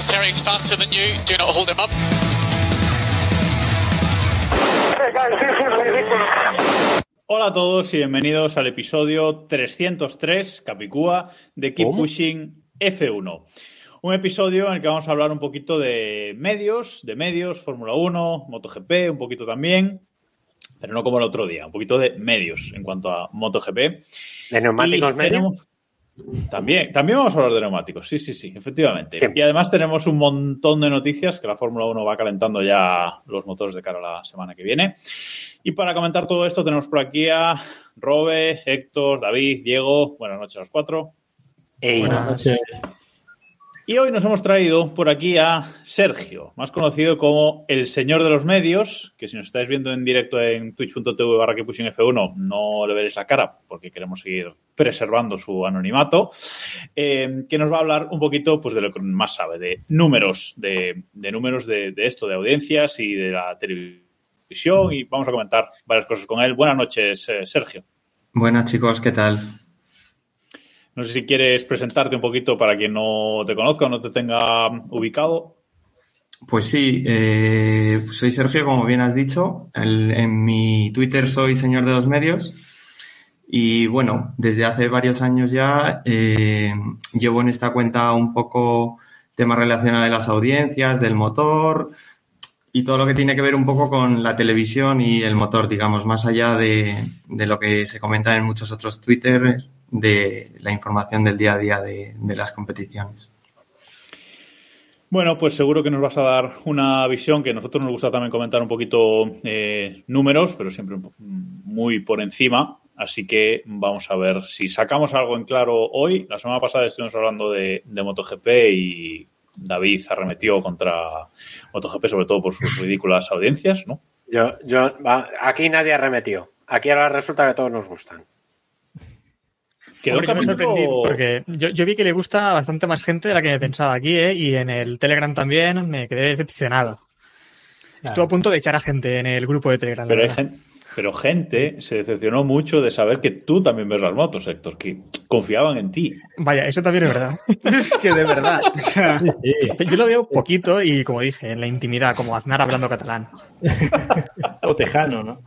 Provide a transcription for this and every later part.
Valtteri's faster than you. Do not hold him up. Hey guys, this is ridiculous. Hola a todos y bienvenidos al episodio 303, Capicúa, de Keep Pushing F1. Un episodio en el que vamos a hablar un poquito de medios, de medios, Fórmula 1, MotoGP, un poquito también, pero no como el otro día, un poquito de medios en cuanto a MotoGP. ¿De neumáticos Y medios? También, también vamos a hablar de neumáticos, sí, sí, sí, efectivamente. Y además tenemos un montón de noticias que la Fórmula 1 va calentando ya los motores de cara a la semana que viene. Y para comentar todo esto tenemos por aquí a Robe, Héctor, David, Diego. Buenas noches a los cuatro. Ey, Y hoy nos hemos traído por aquí a Sergio, más conocido como el señor de los medios, que si nos estáis viendo en directo en twitch.tv barra que pushing F1 no le veréis la cara porque queremos seguir preservando su anonimato, eh, que nos va a hablar un poquito pues, de lo que más sabe, de números, de, números de, de esto, de audiencias y de la televisión y vamos a comentar varias cosas con él. Buenas noches, eh, Sergio. Buenas chicos, ¿qué tal? No sé si quieres presentarte un poquito para quien no te conozca o no te tenga ubicado. Pues sí, eh, soy Sergio, como bien has dicho. En mi Twitter soy señor de los medios. Y bueno, desde hace varios años ya eh, llevo en esta cuenta un poco temas relacionados de las audiencias, del motor y todo lo que tiene que ver un poco con la televisión y el motor, digamos, más allá de, de lo que se comenta en muchos otros Twitter, de la información del día a día de- de las competiciones. Bueno, pues seguro que nos vas a dar una visión que a nosotros nos gusta también comentar un poquito eh, números, pero siempre muy por encima. Así que vamos a ver si sacamos algo en claro hoy. La semana pasada estuvimos hablando de, de MotoGP y David arremetió contra MotoGP, sobre todo por sus ridículas audiencias, ¿no? yo, yo, va, aquí nadie arremetió. Aquí ahora resulta que todos nos gustan. Quedó Hombre, me sorprendí porque yo, yo vi que le gusta a bastante más gente de la que me pensaba aquí, ¿eh? Y en el Telegram también me quedé decepcionado. Estuve a punto de echar a gente en el grupo de Telegram. hay pero gente se decepcionó mucho de saber que tú también ves las motos, Héctor, que confiaban en ti. Vaya, eso también es verdad. es que de verdad. o sea, Yo lo veo poquito y, como dije, en la intimidad, como Aznar hablando catalán. O tejano, ¿no?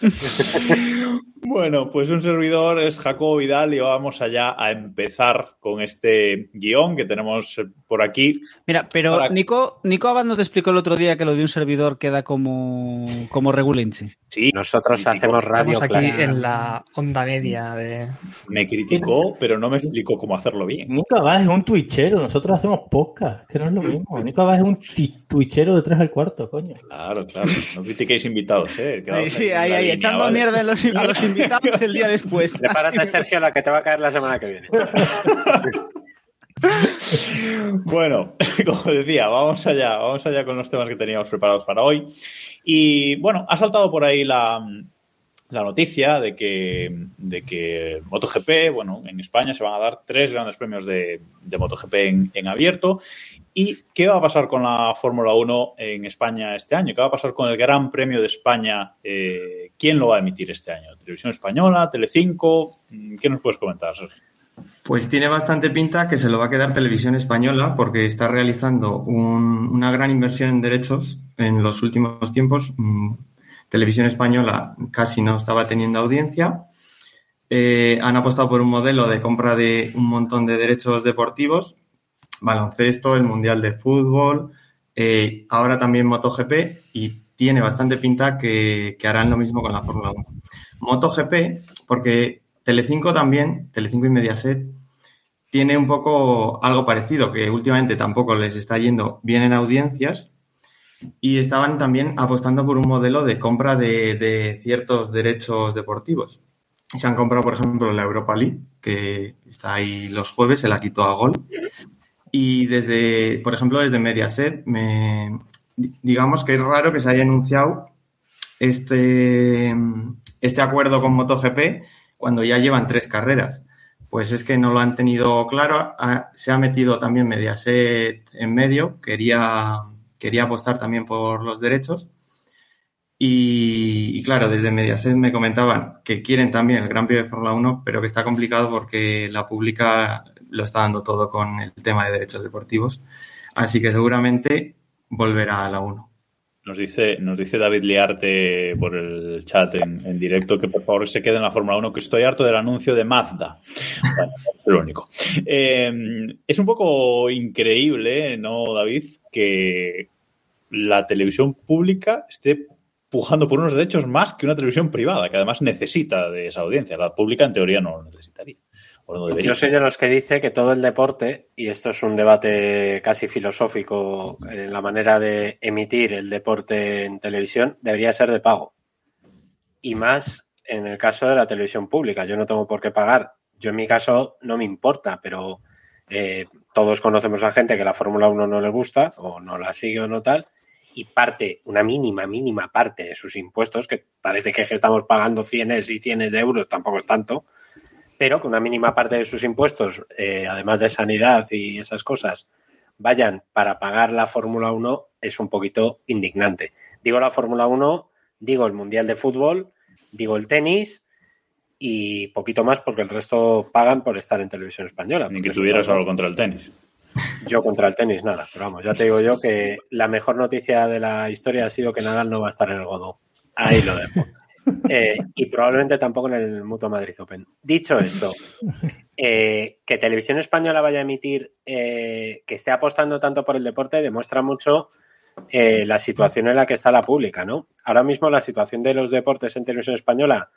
Bueno, pues un servidor es Jacobo Vidal y vamos allá a empezar con este guion que tenemos por aquí. Mira, pero Para- Nico, Nico Abad no te explicó el otro día que lo de un servidor queda como, como regulense. Sí, Nosotros criticó- hacemos radio Estamos aquí clásica. en la onda media de... Me criticó, pero no me explicó cómo hacerlo bien. Nico Abad es un twitchero, nosotros hacemos podcast, que no es lo mismo. Nico Abad es un twitchero de tres al cuarto, coño. Claro, claro. No critiquéis invitados, ¿eh? Quedaos Sí, ahí, ahí, línea, echando ¿vale? mierda en los, a los invitados el día después. Prepárate, Sergio, la que te va a caer la semana que viene. Bueno, como decía, vamos allá, vamos allá con los temas que teníamos preparados para hoy. Y bueno, ha saltado por ahí la, noticia de que, de que MotoGP, bueno, en España se van a dar tres grandes premios de, MotoGP en, en abierto. ¿Y qué va a pasar con la Fórmula 1 en España este año? ¿Qué va a pasar con el Gran Premio de España? Eh, ¿Quién lo va a emitir este año? ¿Televisión Española? ¿Telecinco? ¿Qué nos puedes comentar, Sergio? Pues tiene bastante pinta que se lo va a quedar Televisión Española porque está realizando un- una gran inversión en derechos en los últimos tiempos. Mm, Televisión Española casi no estaba teniendo audiencia. Eh, han apostado por un modelo de compra de un montón de derechos deportivos, baloncesto, el Mundial de Fútbol, eh, ahora también MotoGP y tiene bastante pinta que, que harán lo mismo con la Fórmula 1. MotoGP, porque Telecinco también, Telecinco y Mediaset, tiene un poco algo parecido, que últimamente tampoco les está yendo bien en audiencias y estaban también apostando por un modelo de compra de, ciertos derechos deportivos. Se han comprado, por ejemplo, la Europa League, que está ahí los jueves, se la quitó a gol. Y desde, por ejemplo, desde Mediaset me, digamos que es raro que se haya anunciado este, este acuerdo con MotoGP cuando ya llevan tres carreras. Pues es que no lo han tenido claro. Ha- se ha metido también Mediaset en medio. Quería, quería apostar también por los derechos. Y, y claro, desde Mediaset me comentaban que quieren también el Gran Premio de Fórmula 1, pero que está complicado porque la pública lo está dando todo con el tema de derechos deportivos. Así que seguramente volverá a la 1. Nos dice, nos dice David Liarte por el chat en, en directo que por favor se quede en la Fórmula 1, que estoy harto del anuncio de Mazda. Bueno, es lo único. Eh, es un poco increíble, ¿no, David? Que la televisión pública esté pujando por unos derechos más que una televisión privada, que además necesita de esa audiencia. La pública en teoría no lo necesitaría. No. Yo soy de los que dice que todo el deporte, y esto es un debate casi filosófico en la manera de emitir el deporte en televisión, debería ser de pago. Y más en el caso de la televisión pública. Yo no tengo por qué pagar. Yo en mi caso no me importa, pero eh, todos conocemos a gente que la Fórmula 1 no le gusta o no la sigue o no tal, y parte, una mínima, mínima parte de sus impuestos, que parece que estamos pagando cienes y cienes de euros, tampoco es tanto, pero que una mínima parte de sus impuestos, eh, además de sanidad y esas cosas, vayan para pagar la Fórmula 1 es un poquito indignante. Digo la Fórmula 1, digo el Mundial de Fútbol, digo el tenis y poquito más porque el resto pagan por estar en televisión española. Ni que tuvieras algo contra el tenis. Yo contra el tenis nada, pero vamos, ya te digo yo que la mejor noticia de la historia ha sido que Nadal no va a estar en el Godó. Ahí lo dejo. Eh, y probablemente tampoco en el Mutua Madrid Open. Dicho esto, eh, que Televisión Española vaya a emitir, eh, que esté apostando tanto por el deporte, demuestra mucho la situación en la que está la pública, ¿no? Ahora mismo la situación de los deportes en Televisión Española,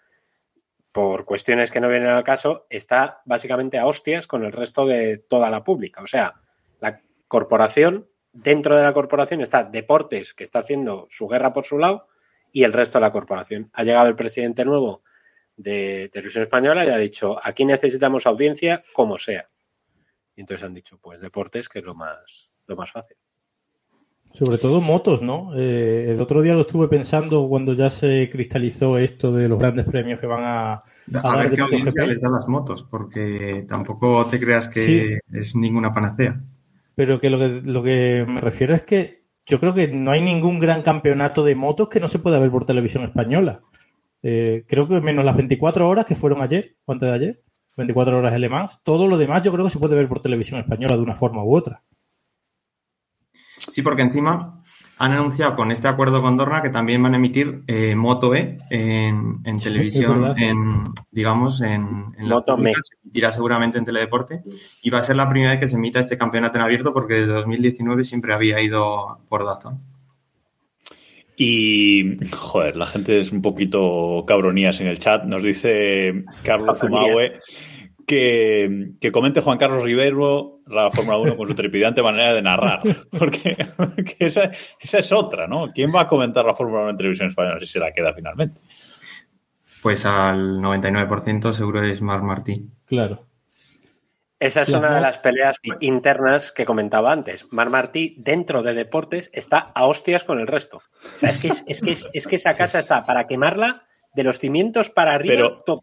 por cuestiones que no vienen al caso, está básicamente a hostias con el resto de toda la pública. O sea, la corporación, dentro de la corporación está Deportes, que está haciendo su guerra por su lado, y el resto de la corporación. Ha llegado el presidente nuevo de Televisión Española y ha dicho, aquí necesitamos audiencia como sea. Y entonces han dicho, pues Deportes, que es lo más, lo más fácil. Sobre todo motos, ¿no? Eh, el otro día lo estuve pensando cuando ya se cristalizó esto de los grandes premios que van a, a ver qué audiencia les da las motos, porque tampoco te creas que Sí. es ninguna panacea. Pero que lo, que lo que me refiero es que yo creo que no hay ningún gran campeonato de motos que no se pueda ver por televisión española. Eh, creo que menos las 24 horas que fueron ayer, o antes de ayer, 24 horas de Mans, todo lo demás yo creo que se puede ver por televisión española de una forma u otra. Sí, porque encima han anunciado con este acuerdo con Dorna que también van a emitir eh, Moto E en, televisión, en, digamos, en, en la Moto pública, Me. se emitirá seguramente en Teledeporte y va a ser la primera vez que se emita este campeonato en abierto porque desde 2019 siempre había ido por Dazón. Y, joder, la gente es un poquito cabronías en el chat. Nos dice Carlos Zumahue que, que comente Juan Carlos Rivero la Fórmula 1 con su trepidante manera de narrar. Porque, porque esa, esa es otra, ¿no? ¿Quién va a comentar la Fórmula 1 en televisión española si se la queda finalmente? Pues al 99% seguro es Mar Martí. Claro. Esa es una de las peleas internas que comentaba antes. Mar Martí, dentro de deportes, está a hostias con el resto. O sea, es que, es, es que, es, es que esa casa está para quemarla de los cimientos para arriba. Pero- todo.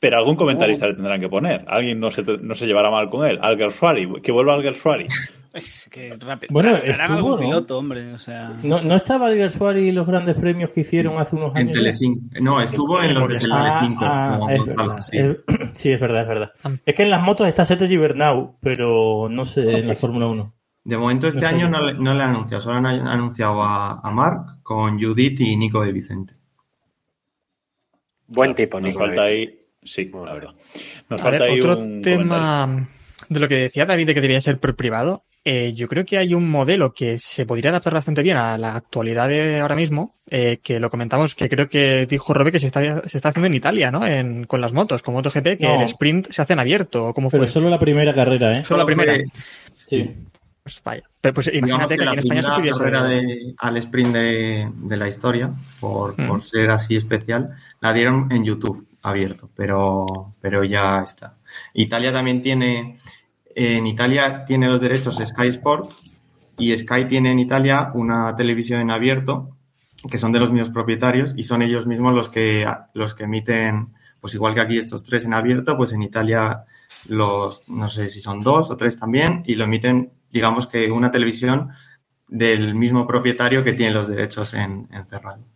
Pero algún comentarista le tendrán que poner. Alguien no se, no se llevará mal con él. Alger Suari, que vuelva Alger Suari. Es que rápido. Bueno, estuvo, ¿no? piloto, hombre. O sea. ¿No, no estaba Alger Suárez y los grandes premios que hicieron hace unos En años? Telecinco. No, estuvo en los de Ah, Telecinco. ah, es verdad. sí. Es- sí, es verdad, es verdad. Es que en las motos está Sete Gibernau, pero no sé en la Fórmula 1. De momento este No sé. año no le, no le han anunciado, solo han anunciado a, a Marc con Judith y Nico de Vicente. Buen tipo, Nos Nico. falta David. ahí. Sí, la verdad. Nos A falta ver, ahí otro un tema de lo que decía David de que debería ser por privado. eh, yo creo que hay un modelo que se podría adaptar bastante bien a la actualidad de ahora mismo, eh, que lo comentamos, que creo que dijo Robe que se está, se está haciendo en Italia, ¿no? En, con las motos, con MotoGP, que No. el sprint se hace en abierto. ¿Cómo fue? Pero solo la primera carrera, ¿eh? Solo la primera. fue- Sí. Pues vaya. Pero pues imagínate que, aquí en España se primera pudiese. carrera de- al sprint de, de la historia, por, Mm. por ser así especial, la dieron en YouTube abierto, pero, pero ya está. Italia también tiene, en Italia tiene los derechos Sky Sport y Sky tiene en Italia una televisión en abierto que son de los mismos propietarios y son ellos mismos los que, los que emiten, pues igual que aquí estos tres en abierto, pues en Italia los, no sé si son dos o tres también, y lo emiten, digamos que una televisión del mismo propietario que tiene los derechos en, en cerrado.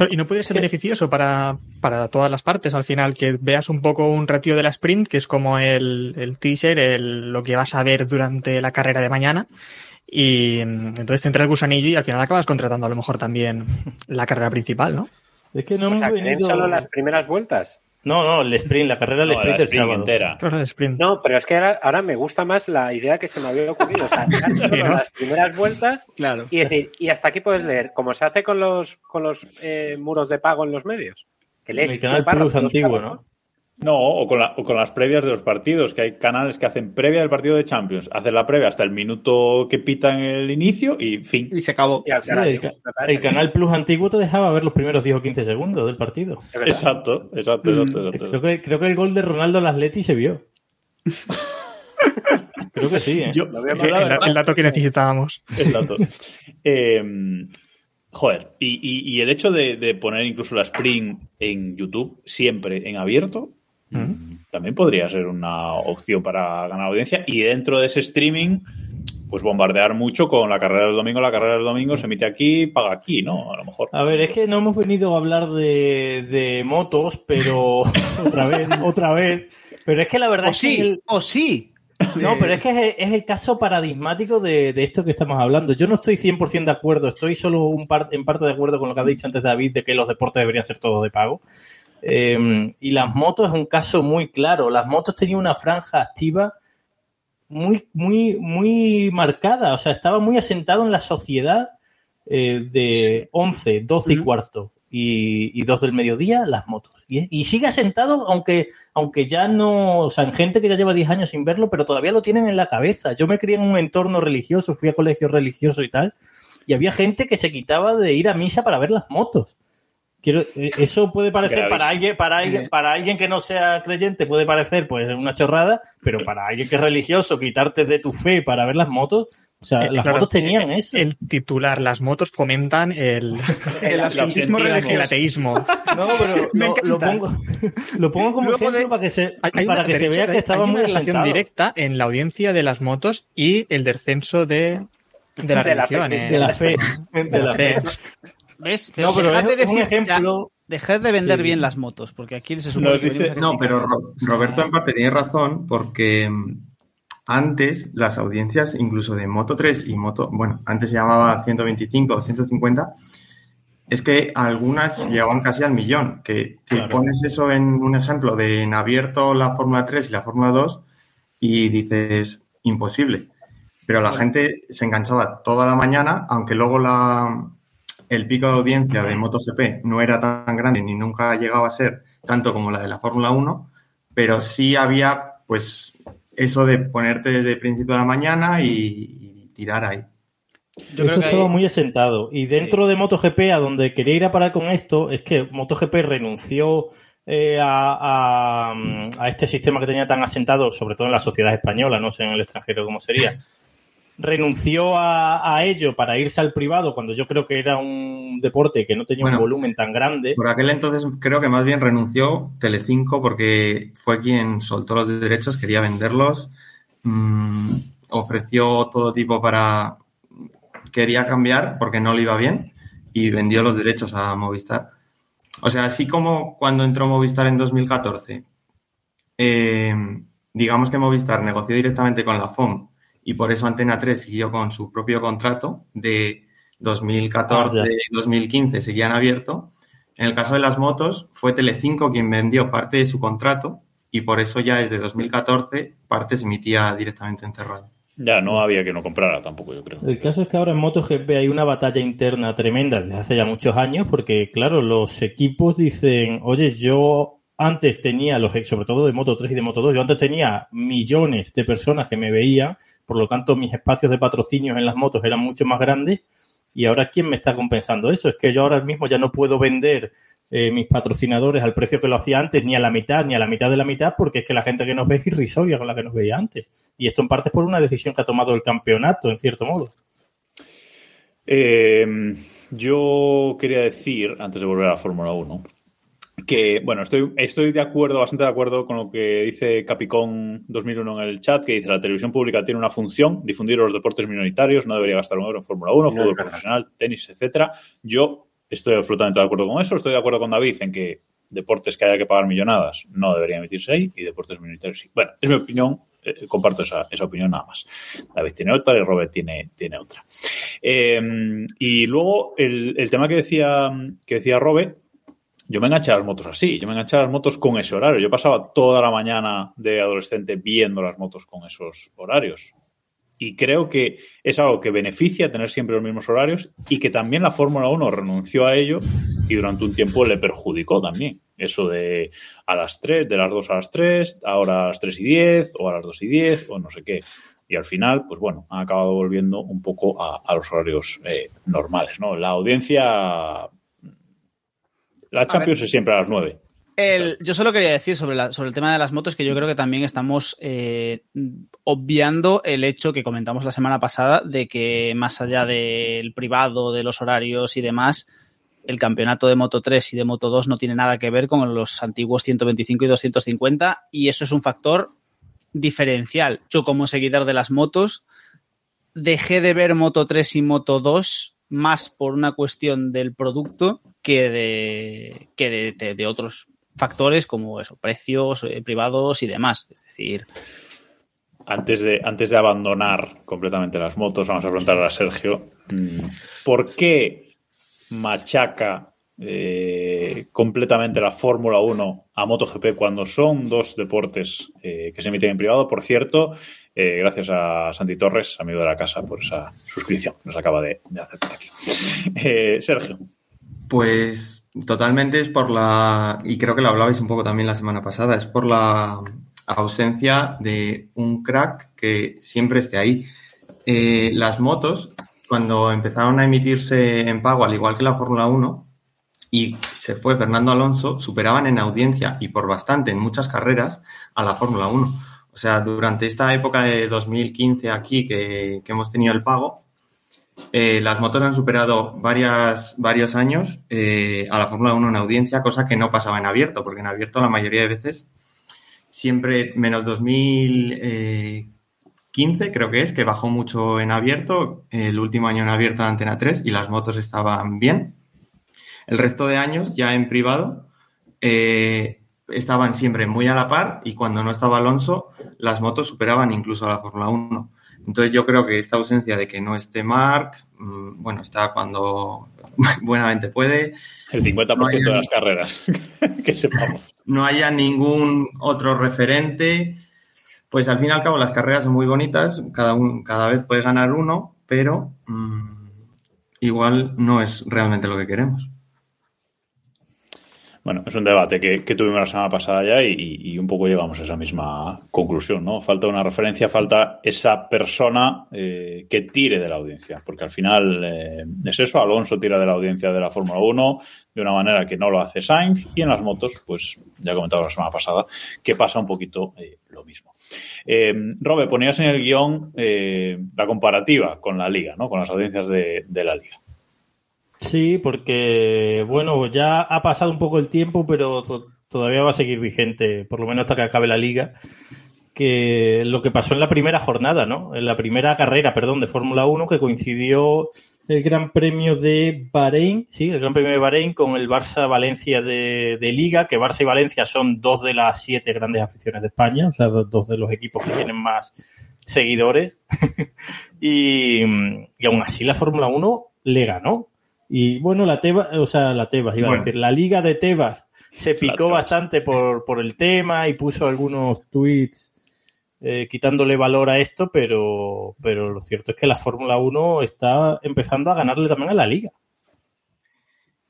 Claro, y no puede ser beneficioso para, para todas las partes al final, que veas un poco un ratio de la sprint, que es como el, el teaser, el, lo que vas a ver durante la carrera de mañana. Y mm, entonces te entra el gusanillo y al final acabas contratando a lo mejor también la carrera principal, ¿no? Es que no O hemos sea, ¿creen venido... solo las primeras vueltas? No, no, el sprint, la carrera del No, sprint la del sprint entera. Claro, el sprint. No, pero es que ahora, ahora me gusta más la idea que se me había ocurrido. O sea, ¿no? las primeras vueltas Claro. y decir, y hasta aquí puedes leer, como se hace con los, con los eh, muros de pago en los medios. Que lees El párrafo, Plus antiguo. ¿no? No, o con, la- o con las previas de los partidos, que hay canales que hacen previa del partido de Champions, hacen la previa hasta el minuto que pitan el inicio y fin. Y se acabó. Y Sí, el, el canal Plus antiguo te dejaba ver los primeros 10 o 15 segundos del partido. Exacto, exacto, exacto. exacto. Creo que, creo que el gol de Ronaldo al Atleti se vio. creo que sí, ¿eh? Yo, yo la El, el dato que necesitábamos. Exacto. Eh, joder, y, y- y el hecho de, de poner incluso la Spring en YouTube siempre en abierto también podría ser una opción para ganar audiencia. Y dentro de ese streaming, pues bombardear mucho con la carrera del domingo. La carrera del domingo se emite aquí, paga aquí, ¿no? A lo mejor. A ver, es que no hemos venido a hablar de, de motos, pero otra vez, otra vez. Pero es que la verdad O es que sí, el- o sí. No, pero es que es el, es el caso paradigmático de, de esto que estamos hablando. Yo no estoy 100% de acuerdo, estoy solo un par- en parte de acuerdo con lo que ha dicho antes David de que los deportes deberían ser todos de pago. Eh, y las motos es un caso muy claro. Las motos tenían una franja activa muy, muy, muy marcada. O sea, estaba muy asentado en la sociedad eh, de 11, 12 y cuarto y, y 2 del mediodía, las motos. Y, y sigue asentado, aunque, aunque ya no, o sea, en gente que ya lleva 10 años sin verlo, pero todavía lo tienen en la cabeza. Yo me crié en un entorno religioso, fui a colegio religioso y tal, y había gente que se quitaba de ir a misa para ver las motos. Quiero, eh, eso puede parecer para alguien, para alguien, para alguien que no sea creyente, puede parecer pues una chorrada, pero para alguien que es religioso, quitarte de tu fe para ver las motos, o sea, Eh, las claro, motos tenían eso. El titular, las motos fomentan el, El absentismo absentismo. el religioso. ateísmo. No, pero Me lo, pongo, lo pongo como Luego ejemplo de- para que se, Hay, para una- que de se hecho, vea que estaba muy una relación asentado. directa en la audiencia de las motos y el descenso de, de la De la fe religión. eh. De la fe. De la fe. ¿Ves? No, pero Dejad es de un decir- ejemplo. ya, dejad de vender Sí. bien las motos, porque aquí se supone que dice- No, pero. Ro- Roberto en parte tiene razón porque mm, antes las audiencias, incluso de Moto 3 y Moto, bueno, antes se llamaba 125 o 150, es que algunas llegaban casi al millón. Que te Claro. pones eso en un ejemplo de en abierto la Fórmula 3 y la Fórmula 2 y dices imposible. Pero la gente se enganchaba toda la mañana, aunque luego la, el pico de audiencia de MotoGP no era tan grande ni nunca llegaba a ser tanto como la de la Fórmula 1, pero sí había pues eso de ponerte desde el principio de la mañana y, y tirar ahí. Yo Eso creo que estaba hay- muy asentado. Y dentro de MotoGP, a donde quería ir a parar con esto, es que MotoGP renunció eh, a, a- a este sistema que tenía tan asentado, sobre todo en la sociedad española, no sé en el extranjero cómo sería. Renunció a, a ello para irse al privado cuando yo creo que era un deporte que no tenía Bueno. un volumen tan grande. Por aquel entonces creo que más bien renunció Telecinco porque fue quien soltó los derechos, quería venderlos, mm, ofreció todo tipo para... quería cambiar porque no le iba bien y vendió los derechos a Movistar. O sea, así como cuando entró Movistar en 2014, eh, digamos que Movistar negoció directamente con la FOM y por eso Antena 3 siguió con su propio contrato de 2014 Ah, ya. y 2015 seguían abierto. En el caso de las motos, fue Telecinco quien vendió parte de su contrato y por eso ya desde 2014 parte se emitía directamente en cerrado. Ya, no había que no comprara tampoco, yo creo. El caso es que ahora en MotoGP hay una batalla interna tremenda desde hace ya muchos años, porque claro, los equipos dicen, oye, yo antes tenía los, sobre todo de Moto 3 y de Moto 2, yo antes tenía millones de personas que me veían, por lo tanto mis espacios de patrocinios en las motos eran mucho más grandes, Y ahora, ¿quién me está compensando eso? Es que yo ahora mismo ya no puedo vender eh, mis patrocinadores al precio que lo hacía antes, ni a la mitad, ni a la mitad de la mitad, porque es que la gente que nos ve es irrisoria con la que nos veía antes. Y esto en parte es por una decisión que ha tomado el campeonato, en cierto modo. Eh, yo quería decir, antes de volver a la Fórmula 1, que, bueno, estoy, estoy de acuerdo, bastante de acuerdo con lo que dice Capicón 2001 en el chat, que dice la televisión pública tiene una función, difundir los deportes minoritarios, no debería gastar un euro en Fórmula 1, No fútbol profesional, tenis, etcétera. Yo estoy absolutamente de acuerdo con eso, estoy de acuerdo con David en que deportes que haya que pagar millonadas no deberían emitirse ahí y deportes minoritarios sí. Bueno, es mi opinión, eh, comparto esa, esa opinión nada más. David tiene otra y Robert tiene, tiene otra. Eh, y luego el, el tema que decía, que decía Robert, yo me enganché a las motos así, yo me enganché a las motos con ese horario. Yo pasaba toda la mañana de adolescente viendo las motos con esos horarios. Y creo que es algo que beneficia tener siempre los mismos horarios y que también la Fórmula 1 renunció a ello y durante un tiempo le perjudicó también. Eso de a las 3, de las 2 a las 3, ahora a las 3 y 10 o a las 2 y 10 o no sé qué. Y al final, pues bueno, han acabado volviendo un poco a, a los horarios eh, normales, ¿no? La audiencia... La Champions es siempre a las 9. El- yo solo quería decir sobre, la- sobre el tema de las motos que yo creo que también estamos eh, obviando el hecho que comentamos la semana pasada de que más allá del privado, de los horarios y demás, el campeonato de Moto 3 y de Moto 2 no tiene nada que ver con los antiguos 125 y 250 y eso es un factor diferencial. Yo como seguidor de las motos dejé de ver Moto 3 y Moto 2 más por una cuestión del producto que de, que de, de- de otros factores como eso, precios eh, privados y demás. Es decir, Antes de, antes de abandonar completamente las motos, vamos a preguntarle a Sergio, mm, ¿por qué machaca eh, completamente la Fórmula 1 a MotoGP cuando son dos deportes eh, que se emiten en privado? Por cierto, eh, gracias a Santi Torres, amigo de la casa, por esa suscripción que nos acaba de, de hacer por aquí. Eh, Sergio. Pues totalmente es por la, y creo que lo hablabais un poco también la semana pasada, es por la ausencia de un crack que siempre esté ahí. Eh, las motos, cuando empezaron a emitirse en pago, al igual que la Fórmula 1, y se fue Fernando Alonso, superaban en audiencia y por bastante en muchas carreras a la Fórmula 1. O sea, durante esta época de 2015 aquí que, que hemos tenido el pago, eh, las motos han superado varios años eh, a la Fórmula 1 en audiencia, cosa que no pasaba en abierto, porque en abierto la mayoría de veces, siempre menos 2015 creo que es, que bajó mucho en abierto, el último año en abierto de Antena 3 y las motos estaban bien. El resto de años ya en privado eh, estaban siempre muy a la par y cuando no estaba Alonso las motos superaban incluso a la Fórmula 1. Entonces yo creo que esta ausencia de que no esté Mark, mm, bueno, está cuando buenamente puede. El 50% No haya- de las carreras, que sepamos. no haya ningún otro referente, pues al fin y al cabo las carreras son muy bonitas, cada, un- cada vez puede ganar uno, pero mm, igual no es realmente lo que queremos. Bueno, es un debate que, tuvimos la semana pasada ya y, un poco llegamos a esa misma conclusión, ¿no? Falta una referencia, falta esa persona eh, que tire de la audiencia, porque al final eh, es eso, Alonso tira de la audiencia de la Fórmula 1 de una manera que no lo hace Sainz y en las motos, pues ya comentaba la semana pasada, que pasa un poquito eh, lo mismo. Eh, Robe, ponías en el guion eh, la comparativa con la liga, ¿no? Con las audiencias de la liga. Sí, porque, bueno, ya ha pasado un poco el tiempo, pero to- todavía va a seguir vigente, por lo menos hasta que acabe la liga, que lo que pasó en la primera jornada, ¿no? En la primera carrera, perdón, de Fórmula 1, que coincidió el Gran Premio de Bahrein, sí, el Gran Premio de Bahrein con el Barça-Valencia de, de Liga, que Barça y Valencia son dos de las siete grandes aficiones de España, o sea, do- dos de los equipos que tienen más seguidores. y, y aún así la Fórmula 1 le ganó. Y bueno, la Tebas, o sea, la Tebas, iba Bueno. a decir, la Liga de Tebas se picó Tebas. bastante por, por el tema y puso algunos tweets eh, quitándole valor a esto, pero, pero lo cierto es que la Fórmula 1 está empezando a ganarle también a la Liga.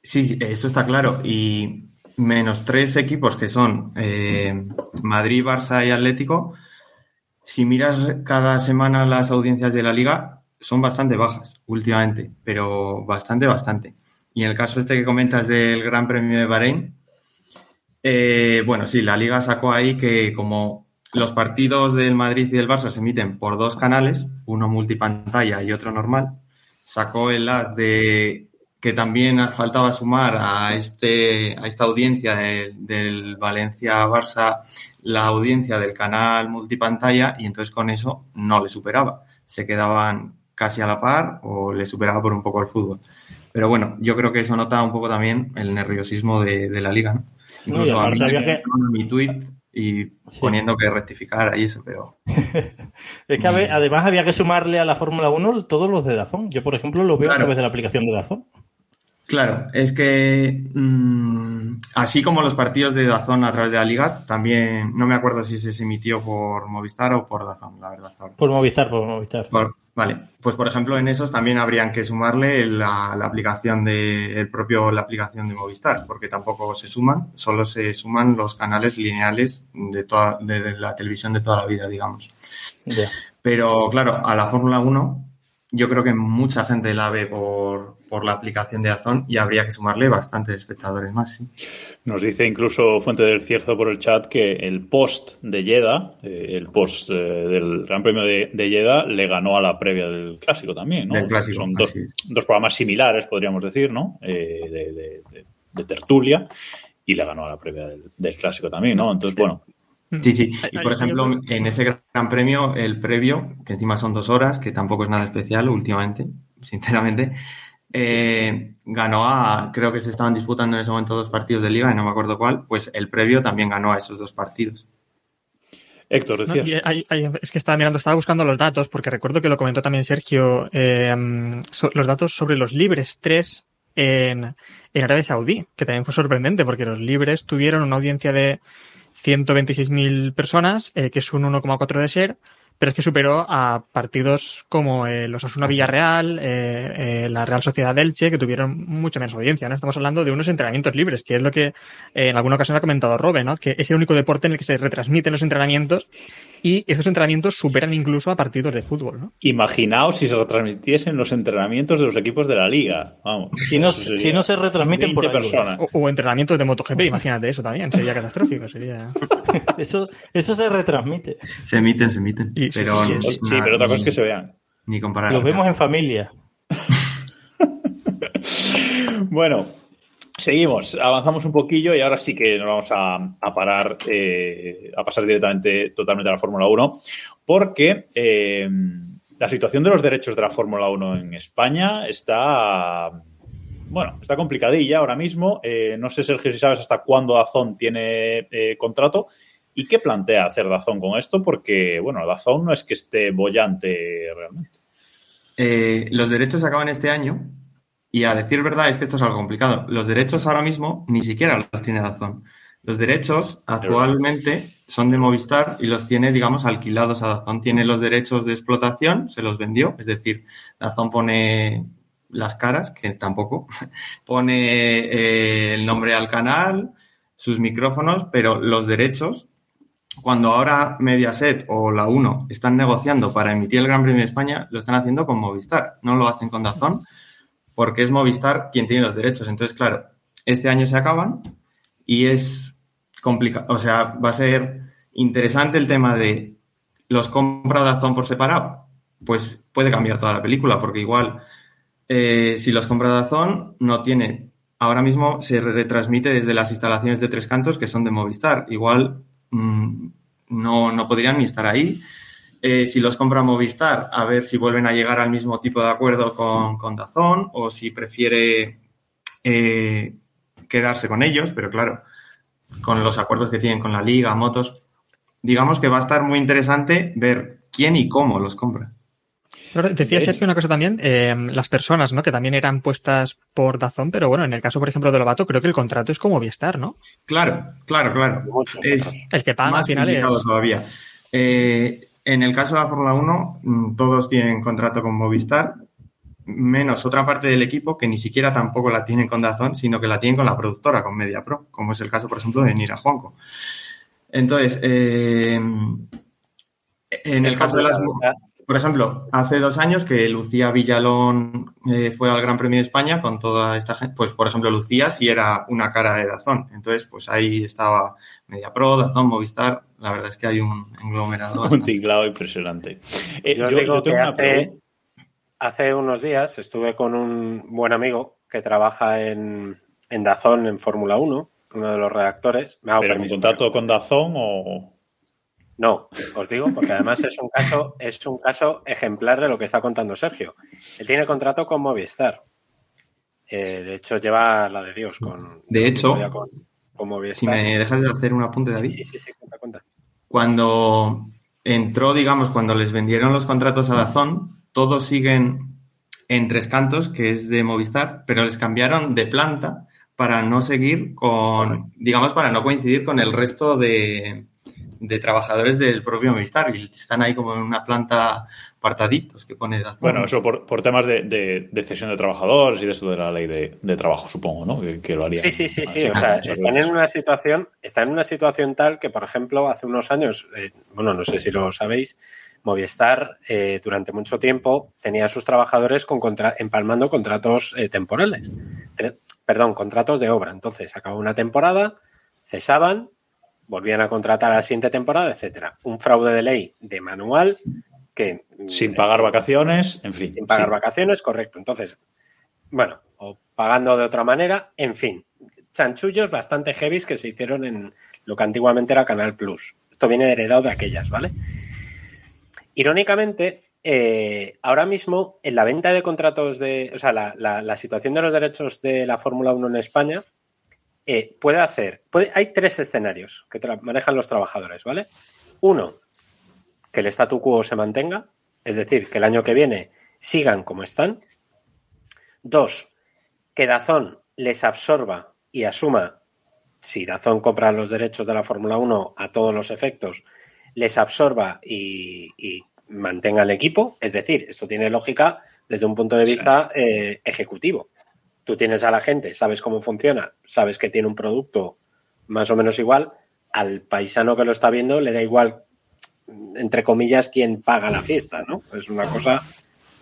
Sí, sí, eso está claro. Y menos tres equipos que son eh, Madrid, Barça y Atlético. Si miras cada semana las audiencias de la liga, son bastante bajas últimamente, pero bastante, bastante. Y en el caso este que comentas del Gran Premio de Bahrein, eh, bueno, sí, la liga sacó ahí que como los partidos del Madrid y del Barça se emiten por dos canales, uno multipantalla y otro normal, sacó el as de que también faltaba sumar a, este, a esta audiencia de- del Valencia-Barça la audiencia del canal multipantalla y entonces con eso no le superaba. Se quedaban casi a la par o le superaba por un poco el fútbol. Pero bueno, yo creo que eso nota un poco también el nerviosismo de, de la liga, ¿no? Incluso a mí que- mi tweet y poniendo que rectificara y eso, pero Es que ver, además había que sumarle a la Fórmula 1 todos los de Dazón. Yo, por ejemplo, lo veo a través de la aplicación de Dazón. Claro, es que mm, así como los partidos de Dazón a través de la liga, también no me acuerdo si se emitió por Movistar o por Dazón, la verdad. ahora. Por Movistar, por Movistar. Por- vale, pues por ejemplo en esos también habrían que sumarle la, la aplicación de el propio la aplicación de Movistar, porque tampoco se suman, solo se suman los canales lineales de toda de, la televisión de toda la vida, digamos. Pero claro, a la Fórmula 1 yo creo que mucha gente la ve por, por la aplicación de Azón y habría que sumarle bastantes espectadores más, sí. Nos dice incluso Fuente del Cierzo por el chat que el post de Jeddah, eh, el post eh, del Gran Premio de, de Jeddah, le ganó a la previa del clásico también, ¿no? Del clásico, Son dos, programas similares, podríamos decir, ¿no? Eh, de, de- de- de tertulia. Y le ganó a la previa del, del clásico también, ¿no? Entonces, bueno. Sí, sí. Y por ejemplo, en ese gran premio, el previo, que encima son dos horas, que tampoco es nada especial últimamente, sinceramente, eh, ganó a, creo que se estaban disputando en ese momento dos partidos de liga y no me acuerdo cuál, pues el previo también ganó a esos dos partidos. Héctor, decías. y hay- hay- es que estaba mirando, estaba buscando los datos, porque recuerdo que lo comentó también Sergio, eh, so- los datos sobre los libres 3 en, en Arabia Saudí, que también fue sorprendente, porque los libres tuvieron una audiencia de 126.000 personas, eh, que es un 1,4 de ser, pero es que superó a partidos como eh, los Asuna Villarreal, eh, eh, la Real Sociedad Elche, que tuvieron mucha menos audiencia. ¿no? Estamos hablando de unos entrenamientos libres, que es lo que en alguna ocasión ha comentado Robe, ¿no? que es el único deporte en el que se retransmiten los entrenamientos y estos entrenamientos superan incluso a partidos de fútbol. ¿no? Imaginaos si se retransmitiesen los entrenamientos de los equipos de la liga. Vamos. Si no, si se retransmiten por 20 algo. personas. O, o entrenamientos de MotoGP, imagínate eso también, sería catastrófico. Sería... Eso, eso se retransmite. Se emiten, se emiten. Y- pero sí, no- sí, Sí, pero otra cosa es que se vean. Ni comparar. Los vemos en familia. Bueno, seguimos, avanzamos un poquillo y ahora sí que nos vamos a, parar, eh, a pasar directamente totalmente a la Fórmula 1, porque eh, la situación de los derechos de la Fórmula 1 en España está, bueno, está complicadilla ahora mismo. Eh, no sé, Sergio, si sabes hasta cuándo Dazón tiene contrato y qué plantea hacer Dazón con esto, porque, bueno, Dazón no es que esté bollante realmente. Los derechos acaban este año y a decir verdad es que esto es algo complicado. Los derechos ahora mismo ni siquiera los tiene Dazón. Los derechos actualmente son de Movistar y los tiene, digamos, alquilados a Dazón. Tiene los derechos de explotación, se los vendió, es decir, Dazón pone las caras, que tampoco, pone eh, el nombre al canal, sus micrófonos, pero los derechos cuando ahora Mediaset o la 1 están negociando para emitir el Gran Premio de España, lo están haciendo con Movistar, no lo hacen con Dazón, porque es Movistar quien tiene los derechos. Entonces, claro, este año se acaban y es complicado, o sea, va a ser interesante el tema de los compra Dazón por separado, pues puede cambiar toda la película, porque igual eh, si los compra Dazón no tiene, ahora mismo se retransmite desde las instalaciones de Tres Cantos que son de Movistar, igual mm, no, no podrían ni estar ahí. Eh, si los compra Movistar, a ver si vuelven a llegar al mismo tipo de acuerdo con, con Dazón o si prefiere eh, quedarse con ellos, pero claro, con los acuerdos que tienen con la liga, motos, digamos que va a estar muy interesante ver quién y cómo los compra. Decía. Sergio una cosa también, eh, las personas, ¿no? Que también eran puestas por Dazón, pero bueno, en el caso, por ejemplo, de Lobato, creo que el contrato es como Movistar, ¿no? Claro, claro, claro. Es El que paga al final es. todavía. Eh, en el caso de la Fórmula 1, mm, todos tienen contrato con Movistar, menos otra parte del equipo que ni siquiera tampoco la tienen con Dazón, sino que la tienen con la productora, con MediaPro, como es el caso, por ejemplo, de Nira Juanco. Entonces, eh, en el caso de las... sea, por ejemplo, hace dos años que Lucía Villalón eh, fue al Gran Premio de España con toda esta gente, pues por ejemplo Lucía sí era una cara de Dazón, entonces pues ahí estaba MediaPro, Dazón, Movistar, la verdad es que hay un englomerado. Un tinglado impresionante. Eh, yo os yo- digo yo tengo que hace, hace unos días estuve con un buen amigo que trabaja en, en Dazón en Fórmula 1, uno de los redactores. Me ¿Pero un permiso. contrato con Dazón o...? No, os digo, porque además es un caso, es un caso ejemplar de lo que está contando Sergio. Él tiene contrato con Movistar. Eh, de hecho, lleva la de Dios con, De hecho, con Movistar. Si me dejas de hacer un apunte, David. Sí, sí, sí, sí, cuenta, cuenta. Cuando entró, digamos, cuando les vendieron los contratos a Dazón, todos siguen en Tres Cantos, que es de Movistar, pero les cambiaron de planta para no seguir con, digamos, para no coincidir con el resto de, de trabajadores del propio Movistar. Y están ahí como en una planta apartaditos que pone. Bueno, eso por, por temas de, de- de cesión de trabajadores y de esto de la ley de, de trabajo, supongo, ¿no? Que, que lo harían. Sí, sí, sí, sí. O sea, están en una situación, están en una situación tal que, por ejemplo, hace unos años, eh, bueno, no sé si lo sabéis, Movistar eh, durante mucho tiempo tenía a sus trabajadores con contra- empalmando contratos eh, temporales. Tre- perdón, contratos de obra. Entonces, acabó una temporada, cesaban, volvían a contratar a la siguiente temporada, etcétera. Un fraude de ley de manual que Sin pagar vacaciones, en fin. sin pagar sí. vacaciones, correcto. Entonces, bueno, o pagando de otra manera, en fin, chanchullos bastante heavies que se hicieron en lo que antiguamente era Canal Plus. Esto viene heredado de aquellas, ¿vale? Irónicamente, eh, ahora mismo en la venta de contratos de, o sea, la, la- la situación de los derechos de la Fórmula 1 en España eh, puede hacer, puede- hay tres escenarios que manejan los trabajadores, ¿vale? Uno, que el statu quo se mantenga, es decir, que el año que viene sigan como están. Dos, que Dazón les absorba y asuma, si Dazón compra los derechos de la Fórmula 1 a todos los efectos, les absorba y, y mantenga el equipo. Es decir, esto tiene lógica desde un punto de vista eh, ejecutivo. Tú tienes a la gente, sabes cómo funciona, sabes que tiene un producto más o menos igual, al paisano que lo está viendo le da igual, entre comillas, quién paga la fiesta, ¿no? Es una cosa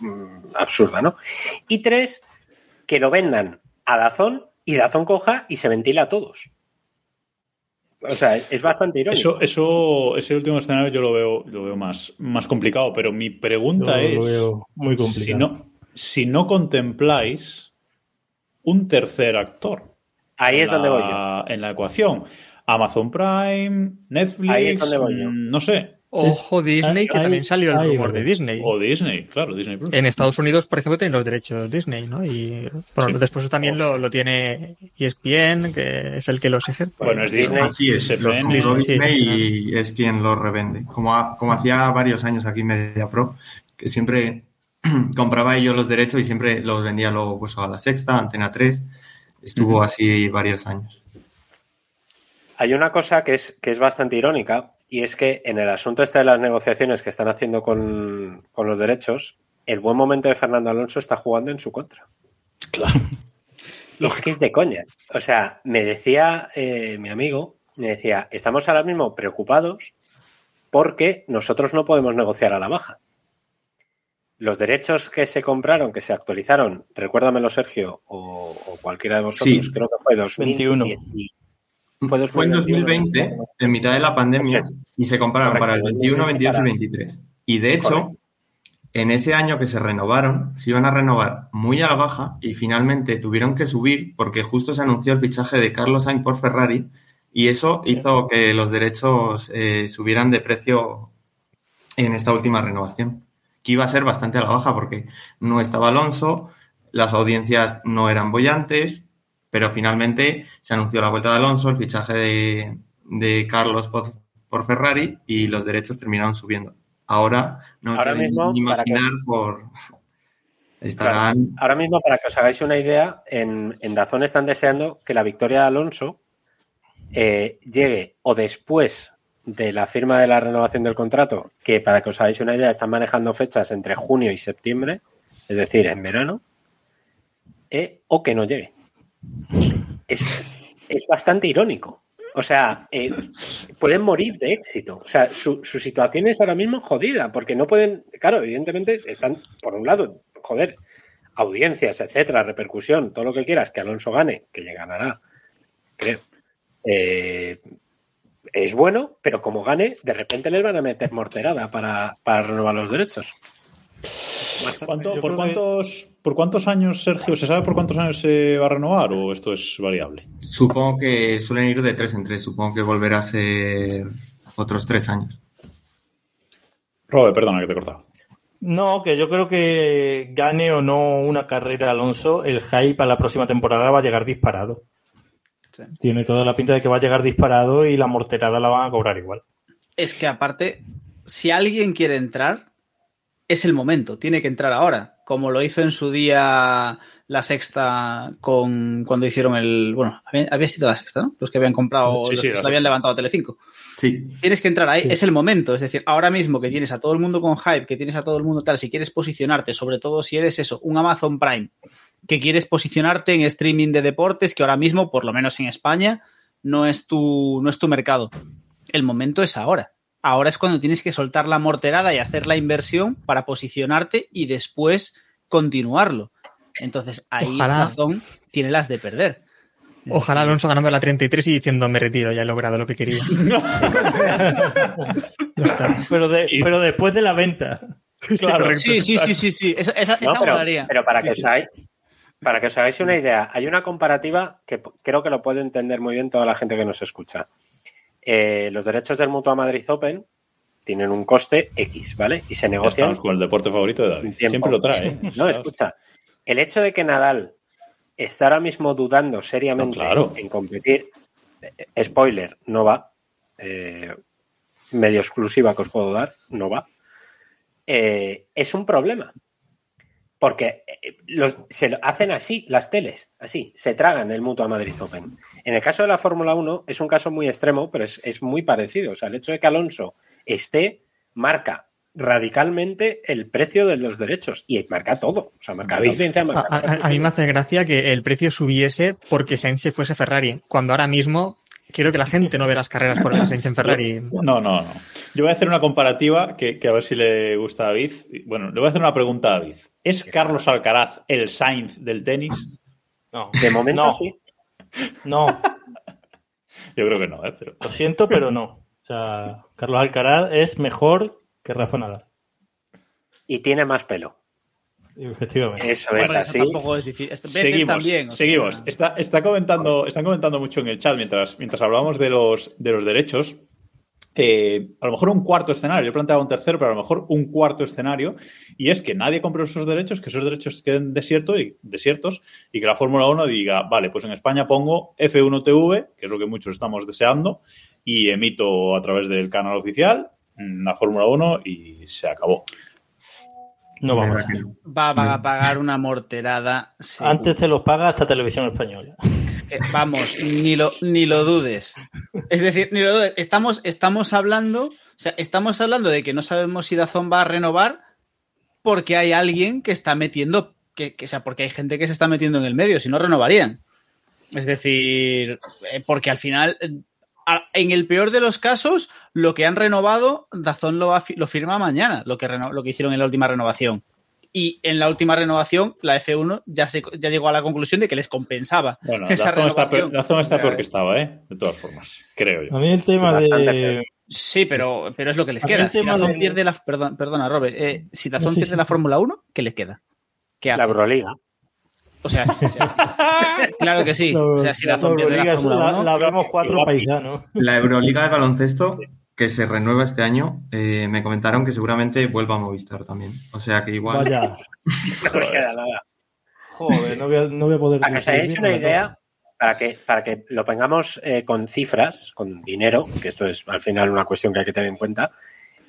mm, absurda, ¿no? Y tres, que lo vendan a Dazón y Dazón coja y se ventila a todos. O sea, es bastante irónico. Eso, eso, ese último escenario yo lo veo, lo veo más, más complicado, pero mi pregunta Yo es lo veo muy si complicado. no, si no contempláis un tercer actor Ahí en es donde voy yo. en la ecuación. Amazon Prime, Netflix, Ahí es donde voy yo. mm, no sé. Ojo Disney, que ahí- también salió el rumor de Disney. O Disney, claro, Disney Plus. En Estados Unidos, por ejemplo, tienen los derechos Disney, ¿no? Y bueno, Sí. después también lo, lo tiene E ESPN, que es el que los ejerce. Bueno, es Disney. Así es, Se los compró Disney sí, y es quien los revende. Como, ha- como hacía varios años aquí MediaPro, que siempre compraba yo los derechos y siempre los vendía luego pues, a la Sexta, Antena 3. Estuvo así varios años. Hay una cosa que es, que es bastante irónica y es que en el asunto este de las negociaciones que están haciendo con, con los derechos, el buen momento de Fernando Alonso está jugando en su contra. Claro. Es que es de coña. O sea, me decía eh, mi amigo, me decía, estamos ahora mismo preocupados porque nosotros no podemos negociar a la baja. Los derechos que se compraron, que se actualizaron, recuérdamelo Sergio o, o cualquiera de vosotros, Sí. creo que fue 2021. Fue, Fue en 2020, en mitad de la pandemia, es. y se compraron Correcto, para el 21, 28 y para- 23. Y de hecho, Correcto. en ese año que se renovaron, se iban a renovar muy a la baja y finalmente tuvieron que subir porque justo se anunció el fichaje de Carlos Sainz por Ferrari y eso hizo que los derechos eh, subieran de precio en esta última renovación, que iba a ser bastante a la baja porque no estaba Alonso, las audiencias no eran bollantes, pero finalmente se anunció la vuelta de Alonso, el fichaje de, de Carlos por, por Ferrari y los derechos terminaron subiendo. Ahora no Ahora mismo, ni para que- imaginar por... Estarán... Ahora mismo, para que os hagáis una idea, en, en Dazón están deseando que la victoria de Alonso eh, llegue o después de la firma de la renovación del contrato, que para que os hagáis una idea, están manejando fechas entre junio y septiembre, es decir, en verano, eh, o que no llegue. Es, es bastante irónico. O sea, eh, pueden morir de éxito. O sea, su, su situación es ahora mismo jodida, porque no pueden, claro, evidentemente están, por un lado, joder, audiencias, etcétera, repercusión, todo lo que quieras, que Alonso gane, que le ganará, creo. Eh, es bueno, pero como gane, de repente les van a meter morterada para, para renovar los derechos. ¿Cuánto- Yo por, cuántos, ¿Por cuántos años, Sergio? ¿Se sabe por cuántos años se va a renovar o esto es variable? Supongo que suelen ir de tres en tres. Supongo que volverá a ser otros tres años. Robe, perdona que te he cortado. No, que yo creo que gane o no una carrera Alonso, el hype a la próxima temporada va a llegar disparado. Sí. Tiene toda la pinta de que va a llegar disparado y la morterada la van a cobrar igual. Es que aparte, si alguien quiere entrar, es el momento, tiene que entrar ahora, como lo hizo en su día la sexta con cuando hicieron el, bueno, había, había sido la sexta, ¿no? Los que habían comprado, Sí, los sí, que se habían levantado a Telecinco. Sí, Tienes que entrar ahí, Sí. es el momento, es decir, ahora mismo que tienes a todo el mundo con hype, que tienes a todo el mundo tal, si quieres posicionarte, sobre todo si eres eso, un Amazon Prime, que quieres posicionarte en streaming de deportes, que ahora mismo, por lo menos en España, no es tu, no es tu mercado. El momento es ahora. Ahora es cuando tienes que soltar la morterada y hacer la inversión para posicionarte y después continuarlo. Entonces ahí Ojalá. Amazon tiene las de perder. Ojalá Alonso ganando la 33 y diciendo me retiro, ya he logrado lo que quería. Pero, de- pero después de la venta. Claro. Sí, sí, sí, sí, sí. Esa, esa, No, esa pero, para, que Sí, os hagáis, para que os hagáis una idea, hay una comparativa que creo que lo puede entender muy bien toda la gente que nos escucha. Eh, los derechos del Mutua Madrid Open tienen un coste X, ¿vale? Y se negocian estamos con el deporte favorito de David. Siempre lo trae. ¿eh? No, escucha. El hecho de que Nadal está ahora mismo dudando seriamente No, claro. en competir, eh, spoiler, no va. eh, medio exclusiva que os puedo dar, no va. eh, es un problema. Porque eh, los- se lo hacen así las teles, así, se tragan el Mutua Madrid Open. En el caso de la Fórmula 1 es un caso muy extremo, pero es, es muy parecido. O sea, el hecho de que Alonso esté marca radicalmente el precio de los derechos y marca todo. O sea, marca la David. audiencia, A, marca a- a mí me hace gracia que el precio subiese porque Sainz se fuese Ferrari, cuando ahora mismo quiero que la gente no ve las carreras por Sainz en Ferrari. No, no, no. Yo voy a hacer una comparativa que, que a ver si le gusta a David. Bueno, le voy a hacer una pregunta a David. ¿Es Carlos Alcaraz el Sainz del tenis? No, De momento no, sí. no, Yo creo que no, ¿eh? Pero... lo siento, pero no. O sea, Carlos Alcaraz es mejor que Rafa Nadal. Y tiene más pelo. Efectivamente. Eso es Bueno, eso así. tampoco es difícil. Vettel Seguimos, también, sea, seguimos. Está, está comentando, están comentando mucho en el chat mientras, mientras hablábamos de los, de los derechos. eh, a lo mejor un cuarto escenario, yo planteaba un tercero, pero a lo mejor un cuarto escenario, y es que nadie compre esos derechos, que esos derechos queden desierto y, desiertos, y que la Fórmula 1 diga, vale, pues en España pongo F1 TV, que es lo que muchos estamos deseando, y emito a través del canal oficial la Fórmula 1 y se acabó. No vamos. no. Va, a pagar una morterada. seguro. Antes te los paga hasta Televisión Española. Es que, vamos, ni lo, ni lo dudes. Es decir, ni lo dudes. Estamos, estamos hablando, o sea, estamos hablando de que no sabemos si Dazón va a renovar porque hay alguien que está metiendo, que, que- o sea, porque hay gente que se está metiendo en el medio, si no renovarían. Es decir, eh, porque al final, eh, a- en el peor de los casos, lo que han renovado, Dazón lo, va a fi- lo firma mañana, lo que, reno- lo que hicieron en la última renovación. Y en la última renovación, la F1 ya, se, ya llegó a la conclusión de que les compensaba Bueno, esa zona está, renovación. peor, está que estaba, ¿eh? De todas formas, creo yo. A mí el tema Bastante de. peor. Sí, pero, pero es lo que les queda. Si Dazón de- pierde la. Perdón, perdona, Robert. eh, si Dazón No, sí, pierde sí. la Fórmula 1, ¿qué le queda? ¿Qué hace? La Euroliga. O sea, sí, sí, sí. claro que sí. O sea, si la la Euroliga, Fórmula la, 1. la vemos cuatro paisanos. La Euroliga de baloncesto, que se renueva este año, eh, me comentaron que seguramente vuelva a Movistar también. O sea que igual. Vaya. No me queda nada. Joder, no voy a, no voy a poder. Para que os hagáis una idea, para que, para que lo pongamos eh, con cifras, con dinero, que esto es al final una cuestión que hay que tener en cuenta,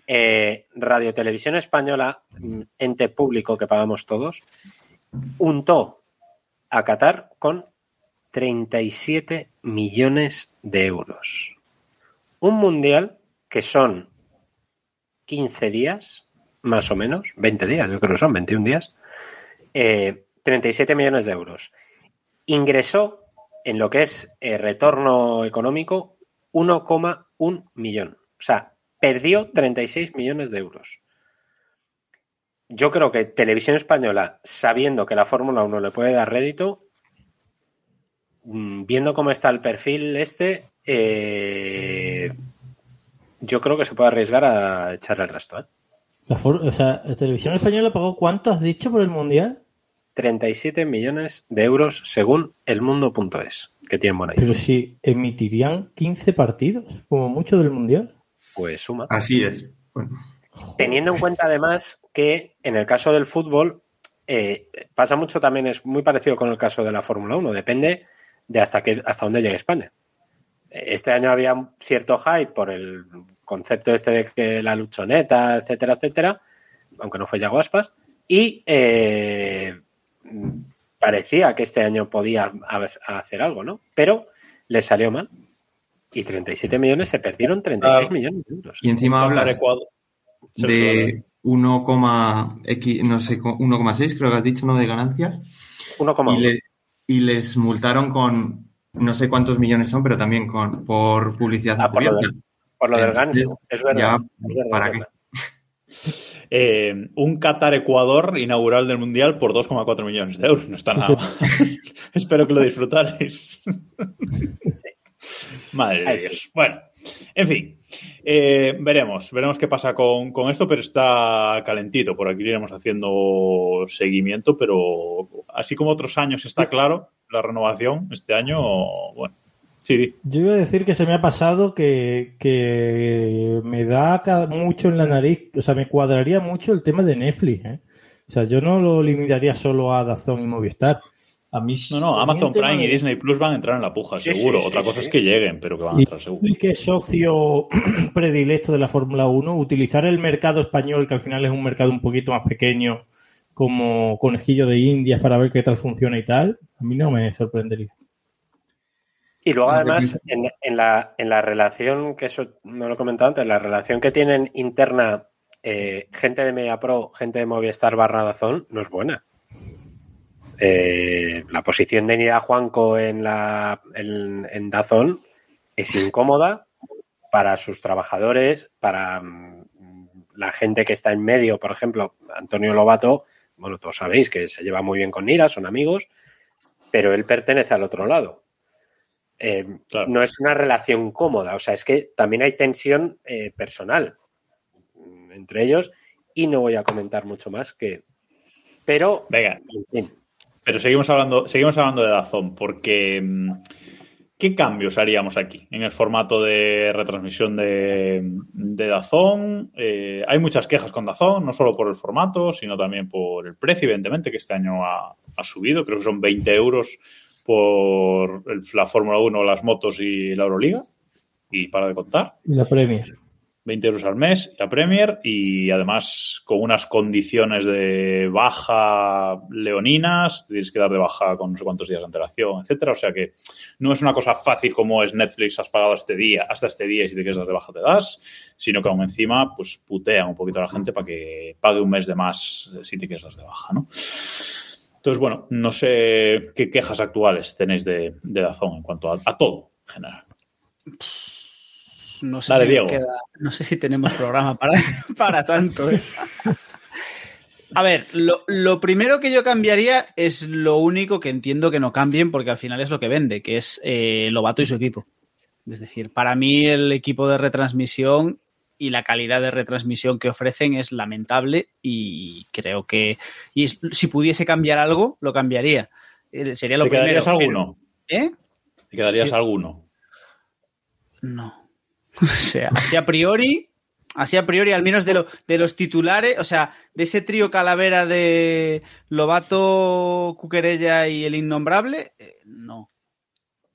eh, Radio Televisión Española, mm, ente público que pagamos todos, untó a Qatar con 37 millones de euros. Un mundial que son 15 días, más o menos, 20 días, yo creo que son 21 días, eh, 37 millones de euros. Ingresó en lo que es eh, retorno económico 1,1 millón. O sea, perdió 36 millones de euros. Yo creo que Televisión Española, sabiendo que la Fórmula 1 le puede dar rédito, mm, viendo cómo está el perfil este, eh, yo creo que se puede arriesgar a echar el resto. ¿eh? La o sea, ¿la Televisión Española pagó cuánto has dicho por el Mundial? 37 millones de euros según elmundo.es, que tienen buena idea. Pero si emitirían 15 partidos, como mucho del Mundial. Pues suma. Así es. Bueno, Teniendo en cuenta además que en el caso del fútbol eh, pasa mucho también, es muy parecido con el caso de la Fórmula 1, depende de hasta, qué, hasta dónde llegue España. Este año había un cierto hype por el concepto este de que la luchoneta, etcétera, etcétera, aunque no fue Yago Aspas, y eh, parecía que este año podía ha- hacer algo, ¿no? Pero le salió mal. Y 37 millones se perdieron 36 Ah. millones de euros. y encima hablas Ecuador. De 1,x, no sé, 1,6 creo que has dicho, ¿no? De ganancias. 1,1. Y, le- y les multaron con no sé cuántos millones son, pero también con por publicidad Ah, por lo, del, por lo del Entonces, ganso. Es verdad. ya, es verdad, ¿para es qué? verdad. Eh, un Qatar-Ecuador inaugural del Mundial por 2,4 millones de euros. No está nada mal. Espero que lo disfrutaréis. Madre de Dios. Bueno, en fin. eh, veremos, veremos qué pasa con, con esto, pero está calentito. Por aquí iremos haciendo seguimiento, pero así como otros años está claro la renovación, este año, bueno, sí. Yo iba a decir que se me ha pasado que, que me da mucho en la nariz, o sea, me cuadraría mucho el tema de Netflix, ¿eh? O sea, yo no lo limitaría solo a Dazón y Movistar. A mí No, no, Amazon Prime y Disney Plus van a entrar en la puja, Sí, seguro. sí, sí, Otra cosa sí. es que lleguen, pero que van a Y entrar seguro. el que es socio predilecto de la Fórmula 1, utilizar el mercado español, que al final es un mercado un poquito más pequeño, como conejillo de indias para ver qué tal funciona y tal, a mí no me sorprendería. Y luego, además, en, en la, en la relación, que eso no lo he comentado antes, la relación que tienen interna eh, gente de MediaPro, gente de Movistar barra Dazón, no es buena. Eh, la posición de Nira Juanco en, la, en, en Dazón es incómoda para sus trabajadores, para mm, la gente que está en medio, por ejemplo, Antonio Lobato, bueno, todos sabéis que se lleva muy bien con Nira, son amigos, pero él pertenece al otro lado. Eh, Claro. No es una relación cómoda, o sea, es que también hay tensión eh, personal entre ellos y no voy a comentar mucho más que... Pero, Venga, en fin, Pero seguimos hablando, seguimos hablando de Dazón, porque mm, ¿qué cambios haríamos aquí en el formato de retransmisión de, Dazón? Eh, hay muchas quejas con Dazón, no solo por el formato, sino también por el precio, evidentemente, que este año ha, subido. Creo que son 20 euros por la Fórmula 1, las motos y la Euroliga. Y para de contar. Y la Premier. 20 euros al mes, la Premier, y además con unas condiciones de baja leoninas, tienes que dar de baja con no sé cuántos días de antelación, etcétera. O sea que no es una cosa fácil como es Netflix, has pagado este día, hasta este día y si te quieres dar de baja te das, sino que aún encima pues putean un poquito a la gente para que pague un mes de más si te quieres dar de baja, ¿no? Entonces, bueno, no sé qué quejas actuales tenéis de, Dazón en cuanto a, a todo en general. No sé, Dale, si nos Diego. queda- no sé si tenemos programa para, para tanto. ¿eh? A ver, lo, lo primero que yo cambiaría es lo único que entiendo que no cambien porque al final es lo que vende, que es eh, Lobato y su equipo. Es decir, para mí el equipo de retransmisión y la calidad de retransmisión que ofrecen es lamentable y creo que y si pudiese cambiar algo, lo cambiaría. Eh, Sería lo ¿Te primero. quedarías pero- alguno? ¿Eh? ¿Te quedarías Sí. alguno? No. O sea, así a priori, así a priori, al menos de, lo, de los titulares, o sea, de ese trío calavera de Lobato, Cuquerella y el innombrable, eh, no.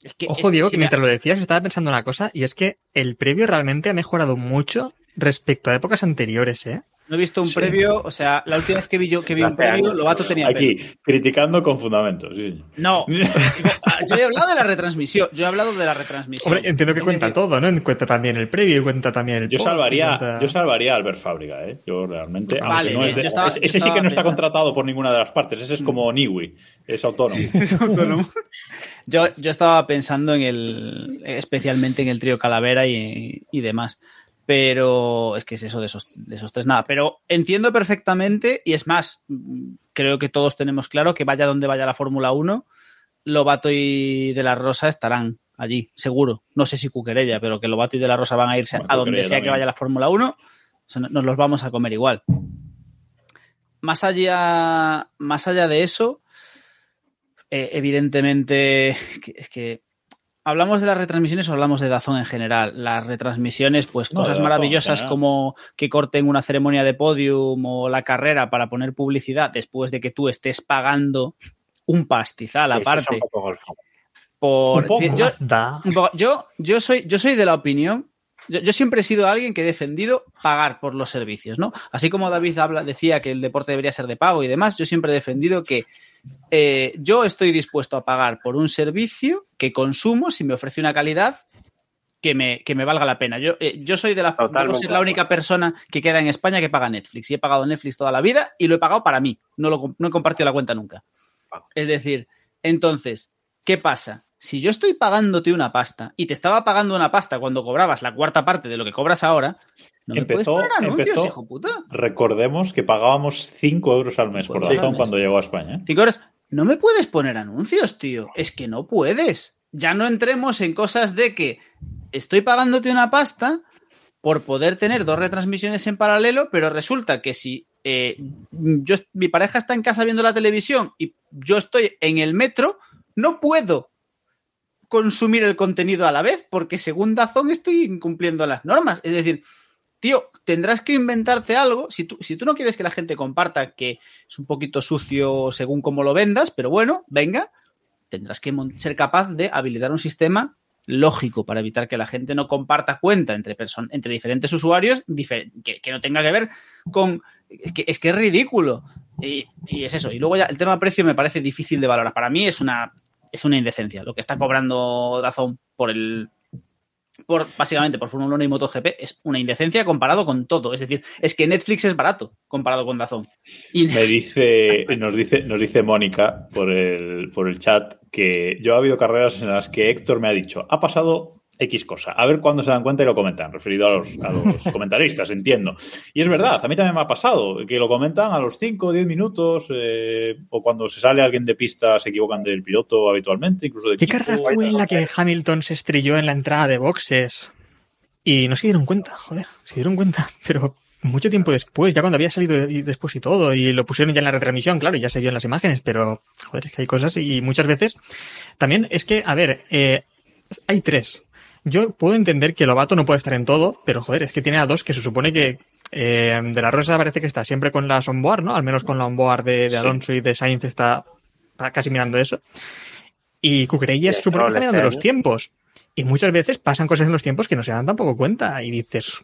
Es que, es Ojo, que Diego, si que me- mientras lo decías estaba pensando una cosa, y es que el previo realmente ha mejorado mucho respecto a épocas anteriores, ¿eh? No he visto un Sí. previo, o sea, la última vez que vi yo que vi un Hace previo. Lobato tenía pelo. Aquí, criticando con fundamentos. sí. No, yo he hablado de la retransmisión, yo he hablado de la retransmisión. Hombre, entiendo que cuenta decir, todo, ¿no? Cuenta también el previo, cuenta también el Yo post, salvaría, cuenta- yo salvaría a Albert Fábrica, ¿eh? Yo realmente. Vale, no es de- yo estaba- ese yo ese sí que no está pensando- contratado por ninguna de las partes. Ese es como Niwi, es autónomo. es autónomo. Yo, yo estaba pensando en el, especialmente en el trío Calavera y, y demás. Pero es que es eso de esos, de esos tres, nada. Pero entiendo perfectamente, y es más, creo que todos tenemos claro que vaya donde vaya la Fórmula 1, Lobato y De la Rosa estarán allí, seguro. No sé si Cuquerella, pero que Lobato y De la Rosa van a irse Bueno, a donde sea que vaya la Fórmula 1, se- nos los vamos a comer igual. Más allá, más allá de eso, eh, evidentemente, es que hablamos de las retransmisiones o hablamos de Dazón en general. Las retransmisiones, pues No, cosas maravillosas como que corten una ceremonia de podium o la carrera para poner publicidad después de que tú estés pagando un pastizal Sí, eso es aparte un poco golfo. por Un poco. decir, yo, yo, yo soy, yo soy de la opinión. Yo, yo siempre he sido alguien que he defendido pagar por los servicios, ¿no? Así como David habla, decía que el deporte debería ser de pago y demás, yo siempre he defendido que eh, yo estoy dispuesto a pagar por un servicio que consumo si me ofrece una calidad que me, que me valga la pena. Yo, eh, yo soy de la, debo ser la única persona que queda en España que paga Netflix. Y he pagado Netflix toda la vida y lo he pagado para mí. No, lo, no he compartido la cuenta nunca. Es decir, entonces, ¿qué pasa? Si yo estoy pagándote una pasta y te estaba pagando una pasta cuando cobrabas la cuarta parte de lo que cobras ahora, no me Empezó- puedes poner anuncios, empezó- hijo puta. Recordemos que pagábamos 5 euros al mes por razón mes. cuando llegó a España. ¿eh? Cinco horas. No me puedes poner anuncios, tío. Es que no puedes. Ya no entremos en cosas de que estoy pagándote una pasta por poder tener dos retransmisiones en paralelo, pero resulta que si eh, yo, mi pareja está en casa viendo la televisión y yo estoy en el metro, no puedo consumir el contenido a la vez, porque según Dazón estoy incumpliendo las normas. Es decir, tío, tendrás que inventarte algo. Si tú, si tú no quieres que la gente comparta que es un poquito sucio según cómo lo vendas, pero bueno, venga, tendrás que ser capaz de habilitar un sistema lógico para evitar que la gente no comparta cuenta entre, entre diferentes usuarios que, no tenga que ver con... Es que es, que es ridículo. Y, y es eso. Y luego ya el tema precio me parece difícil de valorar. Para mí es una, es una indecencia. Lo que está cobrando Dazón por el... Por, básicamente por Fórmula 1 y MotoGP es una indecencia comparado con todo. Es decir, es que Netflix es barato comparado con Dazón. Y Me dice, nos dice, nos dice Mónica por el, por el chat que yo ha habido carreras en las que Héctor me ha dicho, ha pasado X cosa, a ver cuándo se dan cuenta y lo comentan, referido a los, a los comentaristas, entiendo. Y es verdad, a mí también me ha pasado, que lo comentan a los 5 o 10 minutos, eh, o cuando se sale alguien de pista se equivocan del piloto habitualmente, incluso de ¿Qué equipo. carrera fue en la que Hamilton se estrelló en la entrada de boxes? Y no se dieron cuenta, joder, se dieron cuenta, pero mucho tiempo después, ya cuando había salido y después y todo, y lo pusieron ya en la retransmisión, claro, ya se vio en las imágenes, pero joder, es que hay cosas y muchas veces también es que, a ver, eh, hay tres. Yo puedo entender que Lobato no puede estar en todo, pero joder, es que tiene a dos que se supone que eh, de la Rosa parece que está siempre con las onboard, ¿no? Al menos con la onboard de, de Sí. Alonso y de Sainz está casi mirando eso. Y Cucurella se supone que está mirando este los tiempos. Y muchas veces pasan cosas en los tiempos que no se dan tampoco cuenta. Y dices,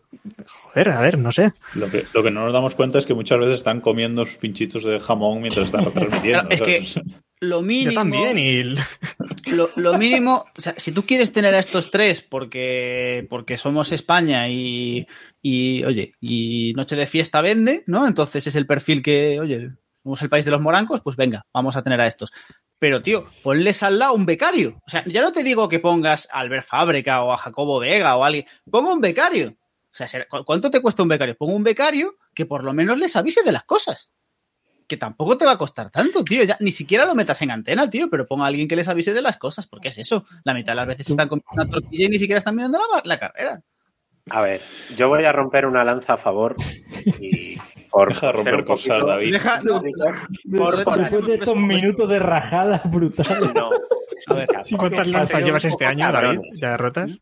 joder, a ver, no sé. Lo que, lo que no nos damos cuenta es que muchas veces están comiendo sus pinchitos de jamón mientras están retransmitiendo. Claro, es que lo mínimo... Yo también. Y Lo, lo mínimo, o sea, si tú quieres tener a estos tres porque, porque somos España y, y, oye, y Noche de Fiesta vende, ¿no? Entonces es el perfil que, oye, somos el país de los morancos, pues venga, vamos a tener a estos. Pero, tío, ponles al lado un becario. O sea, ya no te digo que pongas a Albert Fábrica o a Jacobo Vega o a alguien. Ponga un becario. O sea, será- ¿cu- ¿cuánto te cuesta un becario? Pongo un becario que por lo menos les avise de las cosas. Que tampoco te va a costar tanto, tío. Ya, ni siquiera lo metas en antena, tío, pero ponga a alguien que les avise de las cosas, porque es eso. La mitad de las veces están comiendo una tortilla y ni siquiera están mirando la, la carrera. A ver, yo voy a romper una lanza a favor y por Deja de romper cosas, poquito- David. Deja- no, Por- por- Después de estos minutos de rajada brutales. no. A ver, ¿Sí, ¿Cuántas lanzas llevas este año, David? Cabrones. ¿Ya rotas?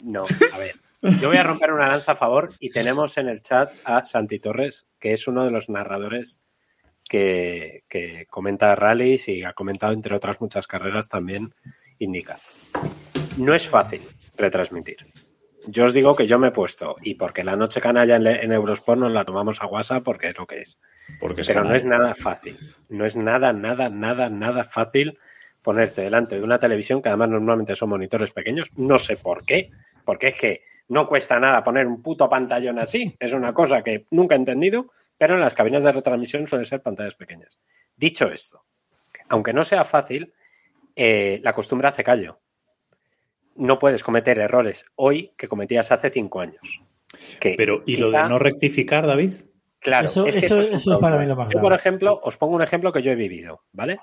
No, a ver. Yo voy a romper una lanza a favor y tenemos en el chat a Santi Torres, que es uno de los narradores que, que comenta rallies y ha comentado, entre otras muchas carreras, también indica. No es fácil retransmitir. Yo os digo que yo me he puesto, y porque la noche canalla en, en Eurosport nos la tomamos a WhatsApp porque es lo que es. Porque Pero no es nada fácil. No es nada, nada, nada, nada fácil ponerte delante de una televisión, que además normalmente son monitores pequeños. No sé por qué. Porque es que no cuesta nada poner un puto pantallón así. Es una cosa que nunca he entendido, pero en las cabinas de retransmisión suelen ser pantallas pequeñas. Dicho esto, aunque no sea fácil, eh, la costumbre hace callo. No puedes cometer errores hoy que cometías hace cinco años. Que Pero, ¿y lo de no rectificar, David? Claro, Eso- es que eso- eso es eso es para mí lo más Yo, grave. por ejemplo, os pongo un ejemplo que yo he vivido, ¿vale?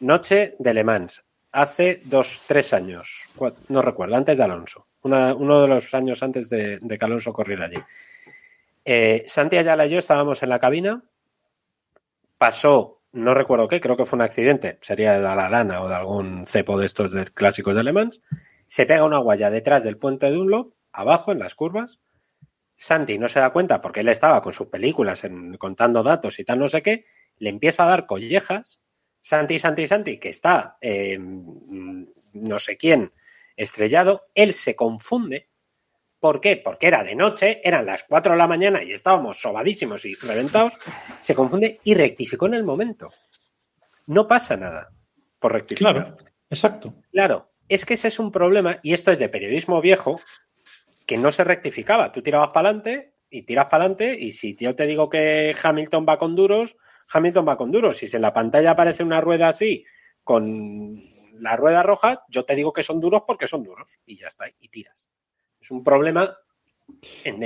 Noche de Le Mans, hace dos, tres años, no recuerdo, antes de Alonso, Una- uno de los años antes de, de que Alonso corriera allí. Eh, Santi Ayala y yo estábamos en la cabina, pasó, no recuerdo qué, creo que fue un accidente, sería de la lana o de algún cepo de estos de clásicos de Le Mans, se pega una guaya detrás del puente de Dunlop, abajo en las curvas, Santi no se da cuenta porque él estaba con sus películas en- contando datos y tal, no sé qué, le empieza a dar collejas. Santi, Santi, Santi, que está eh, no sé quién estrellado, él se confunde. ¿Por qué? Porque era de noche, eran las 4 de la mañana y estábamos sobadísimos y reventados. Se confunde y rectificó en el momento. No pasa nada por rectificar. Claro, exacto. Claro, es que ese es un problema y esto es de periodismo viejo que no se rectificaba. Tú tirabas para adelante y tiras para adelante y si yo te digo que Hamilton va con duros, Hamilton va con duros. Si en la pantalla aparece una rueda así con la rueda roja, yo te digo que son duros porque son duros y ya está, y tiras. Es un problema.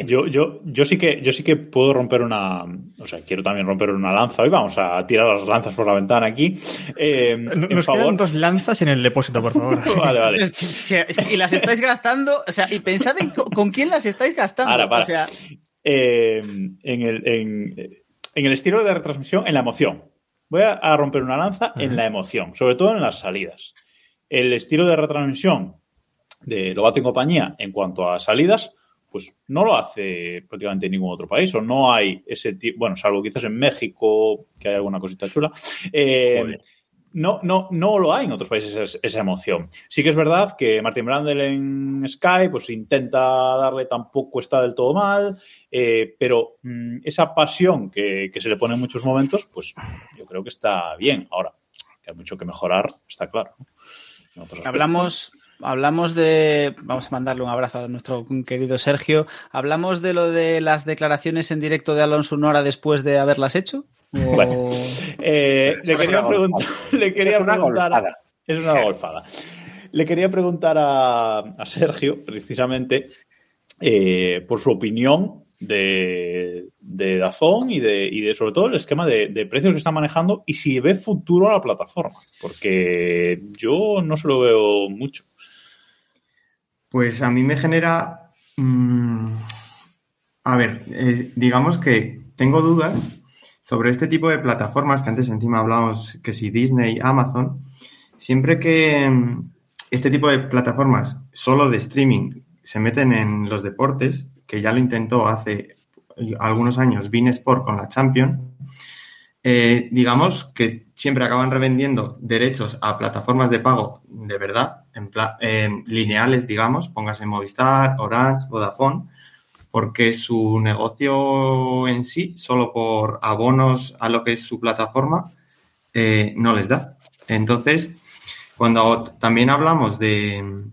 Yo, yo, yo sí que yo sí que puedo romper una. O sea, quiero también romper una lanza. Hoy vamos a tirar las lanzas por la ventana aquí. Eh, en Nos favor. quedan dos lanzas en el depósito, por favor. Vale, vale. Es que- es que- es que- y las estáis gastando, o sea, y pensad en co- con quién las estáis gastando. Para, para. O sea, Eh, en, el, en, en el estilo de retransmisión, en la emoción. Voy a, a romper una lanza en la emoción, sobre todo en las salidas. El estilo de retransmisión de Lobato y compañía en cuanto a salidas, pues no lo hace prácticamente ningún otro país, o no hay ese tipo, bueno, salvo quizás en México, que hay alguna cosita chula. Eh, no, no, no lo hay en otros países esa, esa emoción. Sí que es verdad que Martin Brandel en Sky pues intenta darle tampoco está del todo mal, eh, pero mm, esa pasión que, que se le pone en muchos momentos, pues yo creo que está bien. Ahora, que hay mucho que mejorar, está claro. hablamos, hablamos de. Vamos a mandarle un abrazo a nuestro querido Sergio. ¿Hablamos de lo de las declaraciones en directo de Alonso una hora después de haberlas hecho? O- Bueno. Eh, le quería preguntar. Le Eso quería es una preguntar golfada. Es una Sí. golfada. Le quería preguntar a, a Sergio, precisamente, eh, por su opinión de, de Dazón y de, y de, sobre todo, el esquema de, de precios que está manejando y si ve futuro a la plataforma. Porque yo no se lo veo mucho. Pues a mí me genera. mm, a ver, eh, digamos que tengo dudas sobre este tipo de plataformas que antes encima hablábamos que si Disney, Amazon. Siempre que mm, este tipo de plataformas solo de streaming se meten en los deportes, que ya lo intentó hace algunos años Bein Sport con la Champions, eh, digamos que siempre acaban revendiendo derechos a plataformas de pago de verdad, en lineales, digamos, póngase Movistar, Orange, Vodafone, porque su negocio en sí, solo por abonos a lo que es su plataforma, eh, no les da. Entonces, cuando también hablamos de,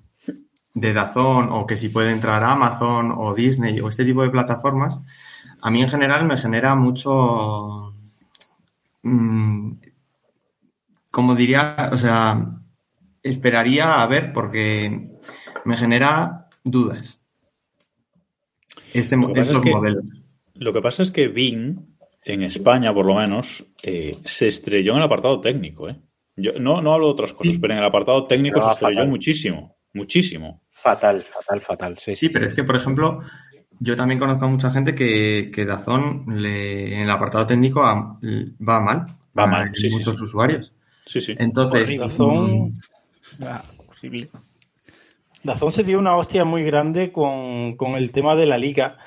de Dazón o que si puede entrar Amazon o Disney o este tipo de plataformas, a mí en general me genera mucho, mm, como diría, o sea, esperaría a ver porque me genera dudas este, estos es que- modelos. Lo que pasa es que Bing, en España por lo menos, eh, se estrelló en el apartado técnico. ¿eh? Yo no, no hablo de otras cosas, pero en el apartado técnico Se estrelló fatal. muchísimo. Muchísimo. Fatal, fatal, fatal. Sí, Sí, pero es que, por ejemplo, yo también conozco a mucha gente que, que Dazón le, en el apartado técnico va mal. Va mal, sí, sí, muchos sí. usuarios. Sí, sí. Entonces. Dazón- mm, Ah, horrible. Dazón se dio una hostia muy grande con, con el tema de la liga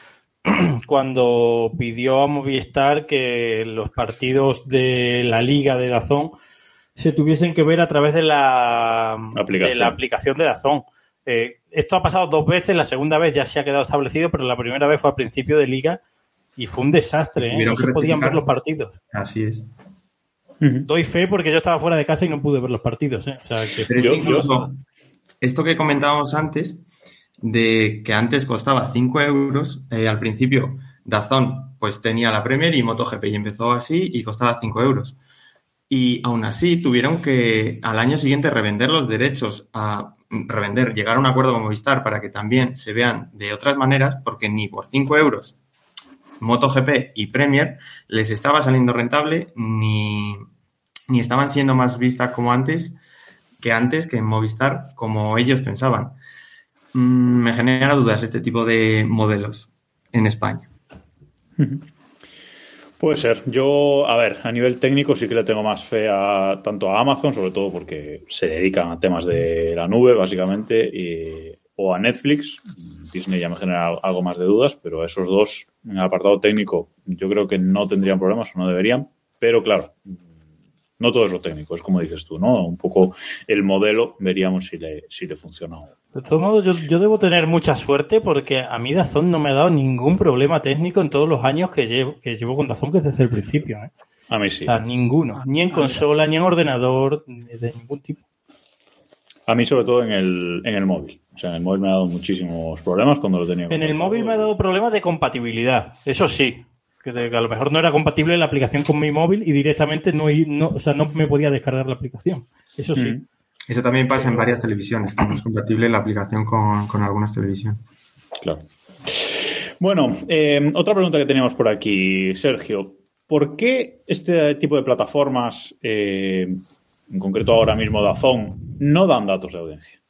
cuando pidió a Movistar que los partidos de la liga de Dazón se tuviesen que ver a través de la Aplicación. de, la aplicación de Dazón. Eh, esto ha pasado dos veces, la segunda vez ya se ha quedado establecido, pero la primera vez fue al principio de liga y fue un desastre, ¿eh? No se podían ver los partidos. así es. Doy fe porque yo estaba fuera de casa y no pude ver los partidos. ¿eh? O sea, que Pero es Yo- que incluso esto que comentábamos antes, de que antes costaba 5 euros, eh, al principio Dazón pues tenía la Premier y MotoGP y empezó así y costaba 5 euros. Y aún así tuvieron que al año siguiente revender los derechos a revender, llegar a un acuerdo con Movistar para que también se vean de otras maneras, porque ni por 5 euros MotoGP y Premier les estaba saliendo rentable ni, ni estaban siendo más vistas como antes que antes que en Movistar como ellos pensaban. Mm, me genera dudas este tipo de modelos en España. Puede ser. Yo, a ver, a nivel técnico sí que le tengo más fe a, tanto a Amazon, sobre todo porque se dedican a temas de la nube, básicamente, y, o a Netflix. Disney ya me genera algo más de dudas, pero esos dos, en el apartado técnico, yo creo que no tendrían problemas o no deberían. Pero claro, no todo es lo técnico, es como dices tú, ¿no? Un poco el modelo, veríamos si le, si le funciona. De todos modos, yo, yo debo tener mucha suerte porque a mí Dazón no me ha dado ningún problema técnico en todos los años que llevo, que llevo con Dazón, que desde el principio. ¿eh? A mí sí. O sea, ninguno. Ni en consola, ni en ordenador, ni de ningún tipo. A mí, sobre todo en el, en el móvil. O sea, en el móvil me ha dado muchísimos problemas cuando lo tenía. En el móvil me ha dado problemas de compatibilidad, eso sí. Que, de- que a lo mejor no era compatible la aplicación con mi móvil y directamente no, no, o sea, no me podía descargar la aplicación. Eso sí. Mm. Eso también pasa en varias televisiones, que no es compatible la aplicación con, con algunas televisiones. Claro. Bueno, eh, otra pregunta que teníamos por aquí, Sergio. ¿Por qué este tipo de plataformas, eh, en concreto ahora mismo Dazón, no dan datos de audiencia?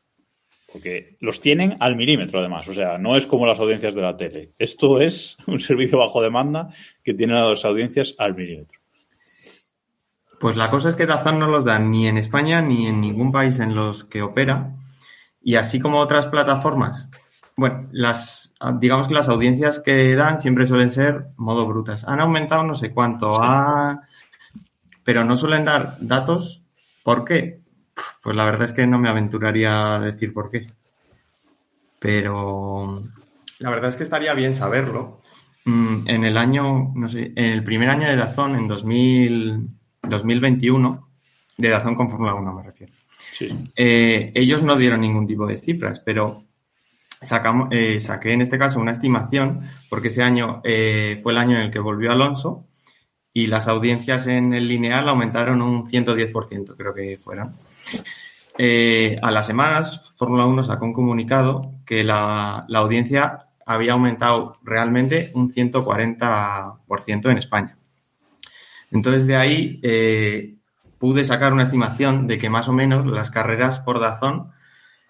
Porque los tienen al milímetro, además. O sea, no es como las audiencias de la tele. Esto es un servicio bajo demanda que tiene las audiencias al milímetro. Pues la cosa es que Dazón no los da ni en España ni en ningún país en los que opera. Y así como otras plataformas, bueno, las digamos que las audiencias que dan siempre suelen ser modo brutas. Han aumentado no sé cuánto, ha- pero no suelen dar datos. ¿Por qué? Pues la verdad es que no me aventuraría a decir por qué. Pero la verdad es que estaría bien saberlo. Mm, En el año, no sé, en el primer año de Dazón, en 2000, 2021, de Dazón con Fórmula 1 me refiero. Sí. Eh, ellos no dieron ningún tipo de cifras, pero sacamos, eh, saqué en este caso una estimación, porque ese año eh, fue el año en el que volvió Alonso y las audiencias en el lineal aumentaron un 110%, creo que fueron. Eh, a las semanas, Fórmula 1 sacó un comunicado que la, la audiencia había aumentado realmente un 140% en España. Entonces, de ahí eh, pude sacar una estimación de que más o menos las carreras por Dazón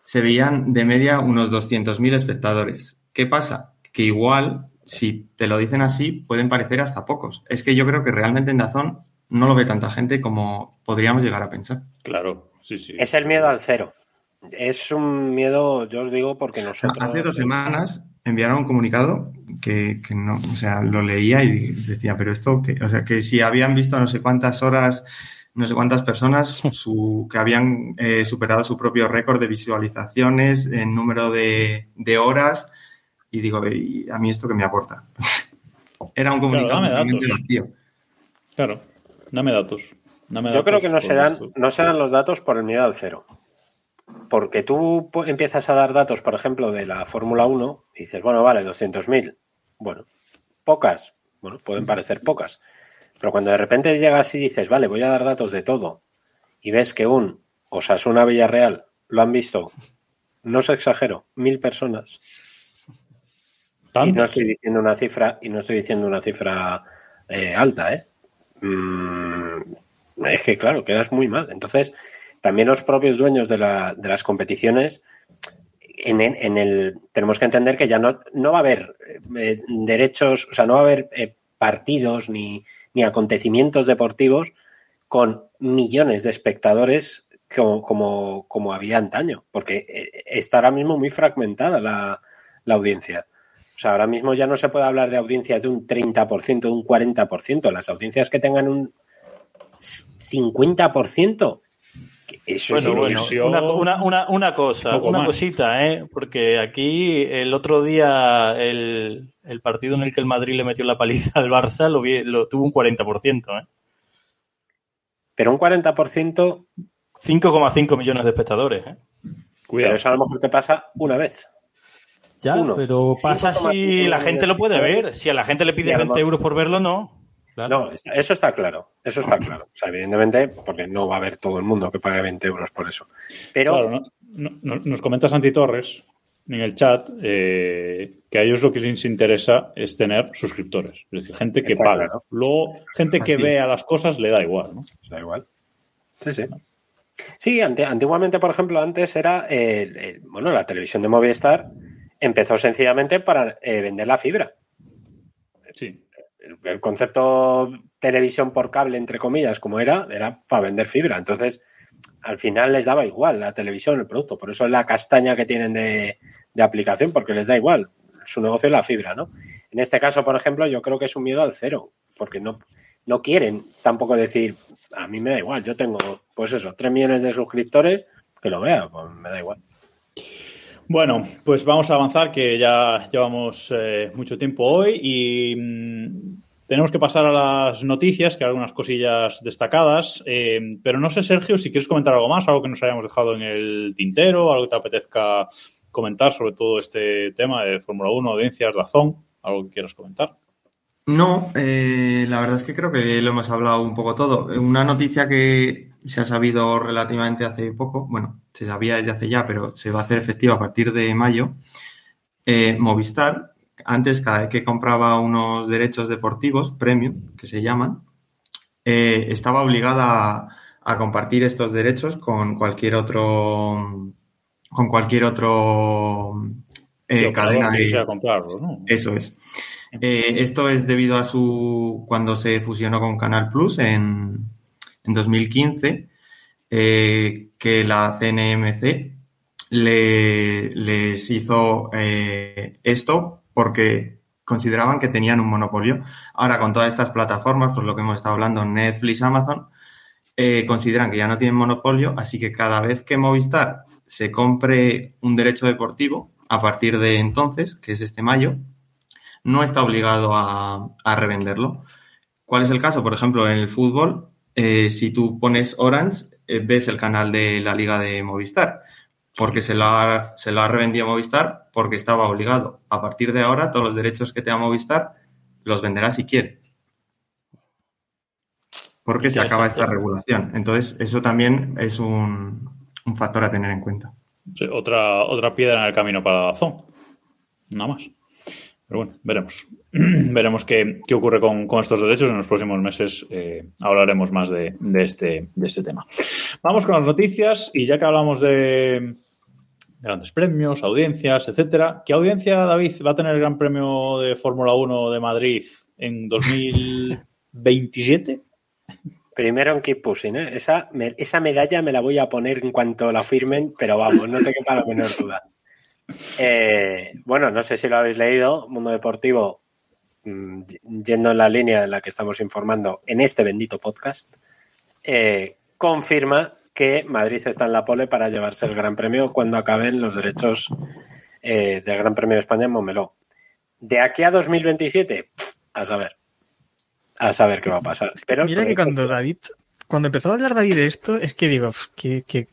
se veían de media unos 200.000 espectadores. ¿Qué pasa? Que igual, si te lo dicen así, pueden parecer hasta pocos. Es que yo creo que realmente en Dazón no lo ve tanta gente como podríamos llegar a pensar. Claro, sí, sí. Es el miedo al cero. Es un miedo, yo os digo, porque nosotros. Hace dos semanas enviaron un comunicado que, que no, o sea, lo leía y decía, pero esto, que, o sea, que si habían visto no sé cuántas horas, no sé cuántas personas su, que habían eh, superado su propio récord de visualizaciones en número de, de horas, y digo, ¿y a mí esto que me aporta? Era un comunicado dame totalmente datos. vacío. Claro, dame datos. Dame Yo datos creo que no se, dan, no se dan los datos por el miedo al cero. Porque tú empiezas a dar datos, por ejemplo, de la Fórmula 1 y dices, bueno, vale, 200.000. Bueno, pocas. Bueno, pueden parecer pocas. Pero cuando de repente llegas y dices, vale, voy a dar datos de todo y ves que un Osasuna Villarreal lo han visto, no os exagero, mil personas. Y no estoy diciendo una cifra, y no estoy diciendo una cifra eh, alta, ¿eh? Mm, es que, claro, quedas muy mal. Entonces, también los propios dueños de, la- de las competiciones, en, el- en el, tenemos que entender que ya no, no va a haber eh, derechos, o sea, no va a haber eh, partidos ni, ni acontecimientos deportivos con millones de espectadores como, como, como había antaño, porque eh, está ahora mismo muy fragmentada la, la audiencia. O sea, ahora mismo ya no se puede hablar de audiencias de un 30%, de un 40%. Las audiencias que tengan un 50%, que eso es Bueno, bueno, ilusión. una, una, una, una cosa, una más. cosita, ¿eh? Porque aquí el otro día el, el partido en el que el Madrid le metió la paliza al Barça lo, vi- lo tuvo un 40%, ¿eh? Pero un 40%, 5,5 millones de espectadores, ¿eh? pero eso a lo mejor te pasa una vez. Ya, Uno. pero pasa 5,5 si la gente lo puede de ver. Si a la gente le pide a lo 20 mejor- euros por verlo, no. No, eso está claro. Eso está claro. O sea, evidentemente, porque no va a haber todo el mundo que pague 20 euros por eso. Pero. Claro, ¿no? No- no- nos comenta Santi Torres en el chat eh, que a ellos lo que les interesa es tener suscriptores. Es decir, gente que Está paga. claro. Luego, gente que Así. vea las cosas le da igual, ¿no? Da igual. Sí, sí. Sí, ante- antiguamente, por ejemplo, antes era, el- el- bueno, la televisión de Movistar empezó sencillamente para eh, vender la fibra. Sí. El, el concepto televisión por cable, entre comillas, como era, era para vender fibra. Entonces, al final les daba igual la televisión, el producto. Por eso es la castaña que tienen de, de aplicación, porque les da igual. Su negocio es la fibra, ¿no? En este caso, por ejemplo, yo creo que es un miedo al cero, porque no, no quieren tampoco decir, a mí me da igual, yo tengo, pues eso, 3 millones de suscriptores, que lo vea, pues me da igual. Bueno, pues vamos a avanzar, que ya llevamos eh, mucho tiempo hoy y mm, tenemos que pasar a las noticias, que hay algunas cosillas destacadas. eh, pero no sé, Sergio, si quieres comentar algo más, algo que nos hayamos dejado en el tintero, algo que te apetezca comentar sobre todo este tema de Fórmula 1, audiencias, Dazón, algo que quieras comentar. No, eh, la verdad es que creo que lo hemos hablado un poco todo. Una noticia que se ha sabido relativamente hace poco, bueno, se sabía desde hace ya, pero se va a hacer efectiva a partir de mayo. Eh, Movistar, antes cada vez que compraba unos derechos deportivos, premium, que se llaman, eh, estaba obligada a, a compartir estos derechos con cualquier otro, con cualquier otro eh, cadena que comprarlos, ¿no? eso es. Eh, esto es debido a su cuando se fusionó con Canal Plus en, en 2015, eh, que la CNMC le, les hizo eh, esto porque consideraban que tenían un monopolio. Ahora, con todas estas plataformas, pues lo que hemos estado hablando, Netflix, Amazon, consideran que ya no tienen monopolio, así que cada vez que Movistar se compre un derecho deportivo, a partir de entonces, que es este mayo, no está obligado a, a revenderlo. ¿Cuál es el caso? Por ejemplo, en el fútbol, eh, si tú pones Orange, eh, ves el canal de la liga de Movistar, porque se lo, ha, se lo ha revendido Movistar porque estaba obligado. A partir de ahora, todos los derechos que te da Movistar los venderá si quiere. Porque se acaba esta regulación. Entonces, eso también es un, un factor a tener en cuenta. Sí, otra, otra piedra en el camino para Dazón. Nada más. Pero bueno, veremos. veremos qué, qué ocurre con, con, estos derechos. En los próximos meses eh, hablaremos más de, de, este, de este tema. Vamos con las noticias y ya que hablamos de grandes premios, audiencias, etcétera, ¿qué audiencia, David, va a tener el Gran Premio de Fórmula 1 de Madrid en 2027? Primero en Keep Pushing, ¿eh? esa, esa medalla me la voy a poner en cuanto la firmen, pero vamos, no te quepa la menor duda. Eh, bueno, no sé si lo habéis leído, Mundo Deportivo, mmm, yendo en la línea en la que estamos informando en este bendito podcast, eh, confirma que Madrid está en la pole para llevarse el Gran Premio cuando acaben los derechos eh, del Gran Premio de España en Momeló. De aquí a 2027, pff, a saber. A saber qué va a pasar. Pero Mira que cuando David cuando empezó a hablar David de esto, es que digo, ¿qué, qué,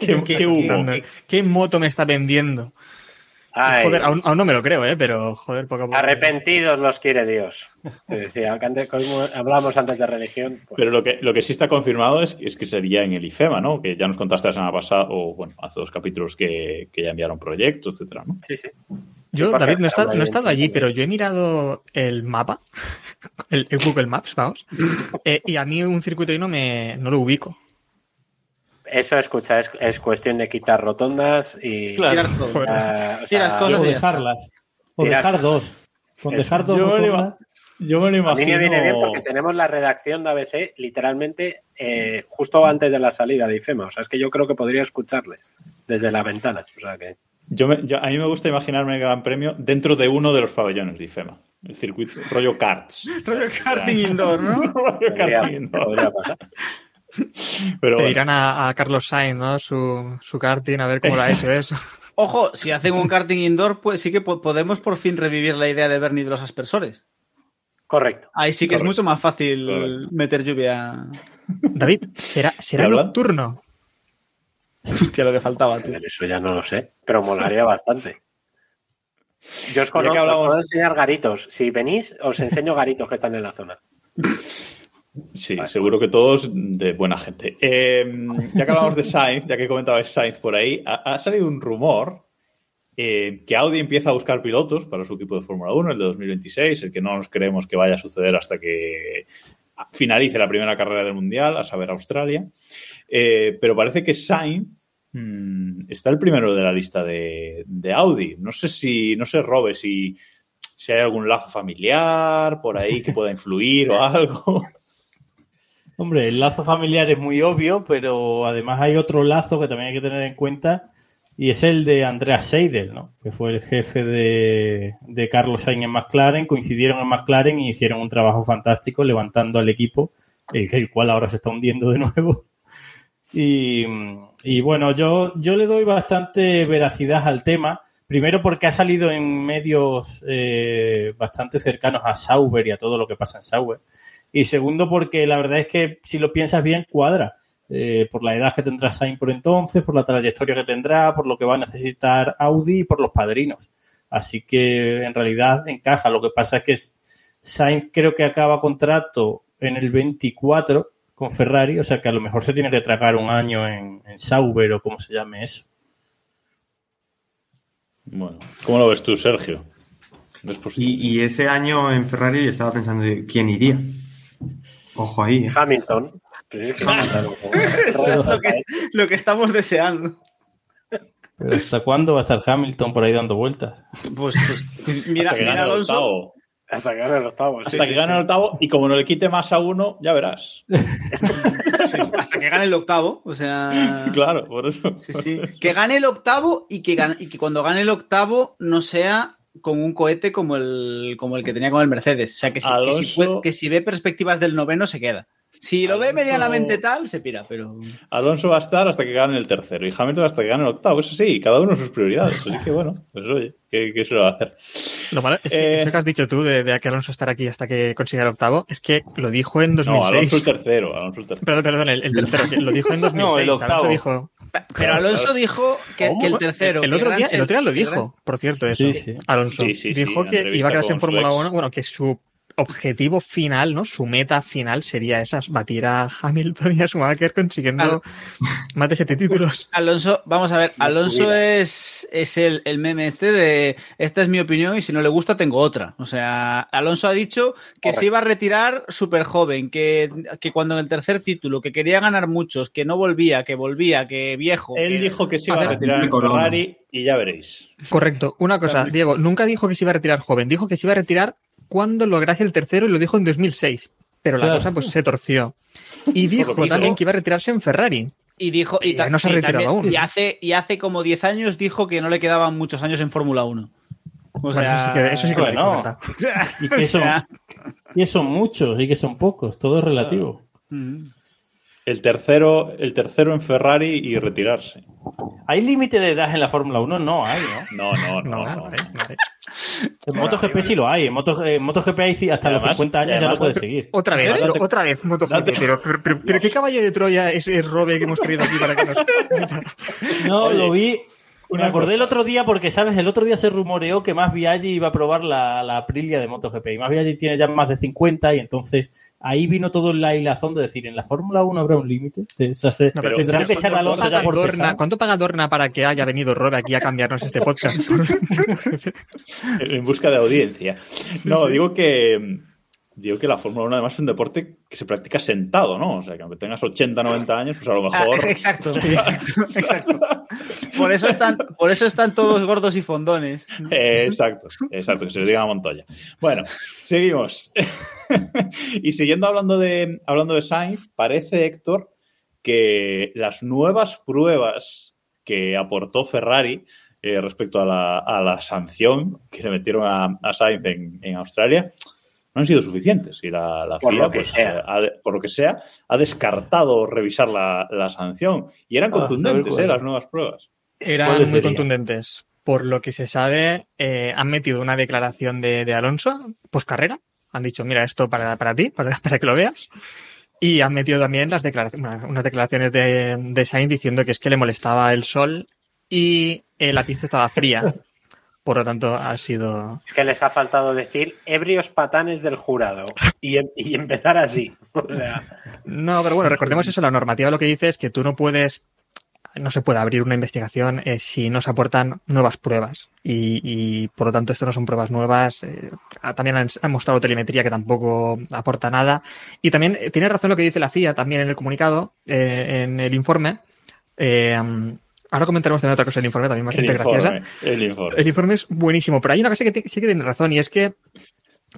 qué, qué, humo? ¿Qué, ¿Qué, moto me está vendiendo? Ay, joder, aún, aún, no me lo creo, ¿eh? pero joder, poco a poco. Arrepentidos los quiere Dios. Te decía, antes, como hablábamos antes de religión. Pues... Pero lo que, lo que sí está confirmado es, es, que sería en el IFEMA, ¿no? Que ya nos contaste la semana pasada, o bueno, hace dos capítulos que, que ya enviaron proyectos, etcétera, ¿no? Sí, sí. Yo, sí, David, no he, estado, no he estado allí, pero yo he mirado el mapa, el, el Google Maps, vamos, eh, y a mí un circuito ahí no, me, no lo ubico. Eso, escucha, es, es, cuestión de quitar rotondas y claro. uh, o sea, o dejarlas. O tirar. dejar dos. Con Eso. dejar dos yo rotondas. Me, yo me lo imagino. A mí me viene bien porque tenemos la redacción de ABC literalmente eh, justo antes de la salida de IFEMA. O sea, es que yo creo que podría escucharles desde la ventana. O sea que. Yo, me, yo a mí me gusta imaginarme el Gran Premio dentro de uno de los pabellones de IFEMA. El circuito, rollo karts. rollo karting indoor, ¿no? rollo karting indoor. Pero Te dirán a, a, Carlos Sainz, ¿no? Su, su karting, a ver cómo lo ha hecho eso. Ojo, si hacen un karting indoor, pues sí que po podemos por fin revivir la idea de Bernie de los aspersores. Correcto. Ahí sí que Correcto. es mucho más fácil Correcto. meter lluvia. David, ¿será, será nocturno? Hostia, lo que faltaba, tío. Eso ya no lo sé, pero molaría bastante. Yo os conozco, os puedo enseñar garitos. Si venís, os enseño garitos que están en la zona. Sí, seguro que todos de buena gente. Eh, ya que hablamos de Sainz, ya que comentabais Sainz por ahí, ha, ha salido un rumor eh, que Audi empieza a buscar pilotos para su equipo de Fórmula 1, el de 2026, el que no nos creemos que vaya a suceder hasta que finalice la primera carrera del Mundial, a saber, Australia. Eh, pero parece que Sainz mm, está el primero de la lista de, Audi. No sé si, no sé, Robe, si, si hay algún lazo familiar por ahí que pueda influir o algo. Hombre, el lazo familiar es muy obvio, pero además hay otro lazo que también hay que tener en cuenta y es el de Andreas Seidel, ¿no? que fue el jefe de, de Carlos Sainz en McLaren. Coincidieron en McLaren y hicieron un trabajo fantástico levantando al equipo, el cual ahora se está hundiendo de nuevo. Y, bueno, yo, yo le doy bastante veracidad al tema. Primero porque ha salido en medios eh, bastante cercanos a Sauber y a todo lo que pasa en Sauber. Y segundo porque la verdad es que si lo piensas bien, cuadra. Eh, por la edad que tendrá Sainz por entonces, por la trayectoria que tendrá, por lo que va a necesitar Audi y por los padrinos. Así que en realidad encaja. Lo que pasa es que Sainz creo que acaba contrato en el 24 con Ferrari, o sea que a lo mejor se tiene que tragar un año en, en Sauber o como se llame eso. Bueno, ¿cómo lo ves tú, Sergio? ¿No es posible? Y, y ese año en Ferrari yo estaba pensando de quién iría. Ojo ahí. ¿eh? Hamilton. Pues es que Eso es lo que, lo que estamos deseando. Pero ¿hasta cuándo va a estar Hamilton por ahí dando vueltas? Pues, pues mira, mira Alonso. Hasta que gane el octavo. Hasta que gane el octavo y como no le quite más a uno, ya verás. Sí, hasta que gane el octavo. O sea. Claro, por eso. Sí, sí. Que gane el octavo y que, gane- y que cuando gane el octavo no sea con un cohete como el, como el que tenía con el Mercedes. O sea, que si, que si Alonso- puede- que si ve perspectivas del noveno se queda. Si lo ve medianamente tal, se pira, pero. Alonso va a estar hasta que gane el tercero y Hamilton hasta que gane el octavo. Eso sí, cada uno sus prioridades. Así que bueno, pues oye, ¿qué, qué se lo va a hacer? Lo malo es que Eh, eso que has dicho tú de, de que Alonso estar aquí hasta que consiga el octavo, es que lo dijo en No, 2006. Alonso el tercero. Alonso el tercero. Perdón, perdón, el, el tercero, que lo dijo en 2006. No, el octavo. Alonso dijo, Pero Alonso dijo que, el tercero. El otro, día, el otro día lo dijo, por cierto, eso. Sí, sí. Alonso Sí, sí, sí, dijo que iba a quedarse en Fórmula ex. 1, bueno, que su objetivo final, ¿no? Su meta final sería esa, batir a Hamilton y a Schumacher consiguiendo Al- más de siete títulos. Alonso, vamos a ver, Alonso es, es el, el meme este de esta es mi opinión y si no le gusta tengo otra. O sea, Alonso ha dicho que se iba a retirar súper joven, que, que cuando en el tercer título, que quería ganar muchos, que no volvía, que volvía, que viejo. Él que- dijo que se iba a retirar en. Ferrari y ya veréis. Correcto. Una cosa, Diego, nunca dijo que se iba a retirar joven, dijo que se iba a retirar cuando lograse el tercero y lo dijo en 2006. Pero la Claro. cosa pues se torció. Y dijo también que iba a retirarse en Ferrari. Y dijo, y, no se ha y retirado también- aún. Y hace, y hace como 10 años dijo que no le quedaban muchos años en Fórmula 1. O Bueno, sea, eso sí que, eso sí que lo dijo, bueno. ¿verdad? Y que, son, y que son muchos y que son pocos, todo es relativo. mm. El tercero, el tercero en Ferrari y retirarse. ¿Hay límite de edad en la Fórmula 1? No hay, ¿no? No, no, no. No, no. no, no. En MotoGP sí lo hay. En, Moto, en MotoGP hay hasta los además- 50 años y ya no además- puedes seguir. Otra vez, pero otra vez, MotoGP. date- Pero, pero, pero- pero ¿qué caballo de Troya es, es Robe que hemos traído aquí para que nos... No, Oye, lo vi. Me acordé el otro día porque, ¿sabes? El otro día se rumoreó que Más Viaggi iba a probar la, la Aprilia de MotoGP. Y Más Viaggi tiene ya más de 50 y entonces ahí vino todo el hilazón de decir, ¿en la Fórmula 1 habrá un límite? O sea, se- No, pero- tendrán que echar a ¿Cuánto Alonso ya paga por Dorna-. ¿Cuánto paga Dorna para que haya venido Robe aquí a cambiarnos este podcast? en busca de audiencia. No, digo que digo que la Fórmula 1 además es un deporte que se practica sentado, ¿no? O sea, que aunque tengas 80, 90 años, pues a lo Ah, mejor... exacto, exacto, exacto. Por eso están, por eso están todos gordos y fondones. Eh, exacto, exacto, que se lo diga a Montoya. Bueno, seguimos. y siguiendo hablando de, hablando de Sainz, parece, Héctor, que las nuevas pruebas que aportó Ferrari eh, respecto a la, a la sanción que le metieron a, a Sainz en, en Australia no han sido suficientes. Y la, la Por FIA, lo que pues, sea. eh, ha por lo que sea, ha descartado revisar la, la sanción. Y eran Ah, contundentes, eh, las nuevas pruebas. Eran ¿Cuáles muy contundentes. Por lo que se sabe, eh, han metido una declaración de, de Alonso post carrera. Han dicho, mira, esto para, para ti, para, para que lo veas. Y han metido también las declaraciones, unas declaraciones de, de Sainz diciendo que es que le molestaba el sol y eh, la pista estaba fría. Por lo tanto, ha sido. Es que les ha faltado decir ebrios patanes del jurado y, em- y empezar así. O sea, No, pero bueno, recordemos eso, la normativa lo que dice es que tú no puedes, no se puede abrir una investigación eh, si no se aportan nuevas pruebas. Y, y, por lo tanto esto no son pruebas nuevas. eh, también han, han mostrado telemetría que tampoco aporta nada. Y también eh, tiene razón lo que dice la FIA también en el comunicado, eh, en el informe. Ahora comentaremos también otra cosa del informe, también El bastante graciosa. informe, el informe. El informe es buenísimo, pero hay una cosa que sí que tiene razón y es que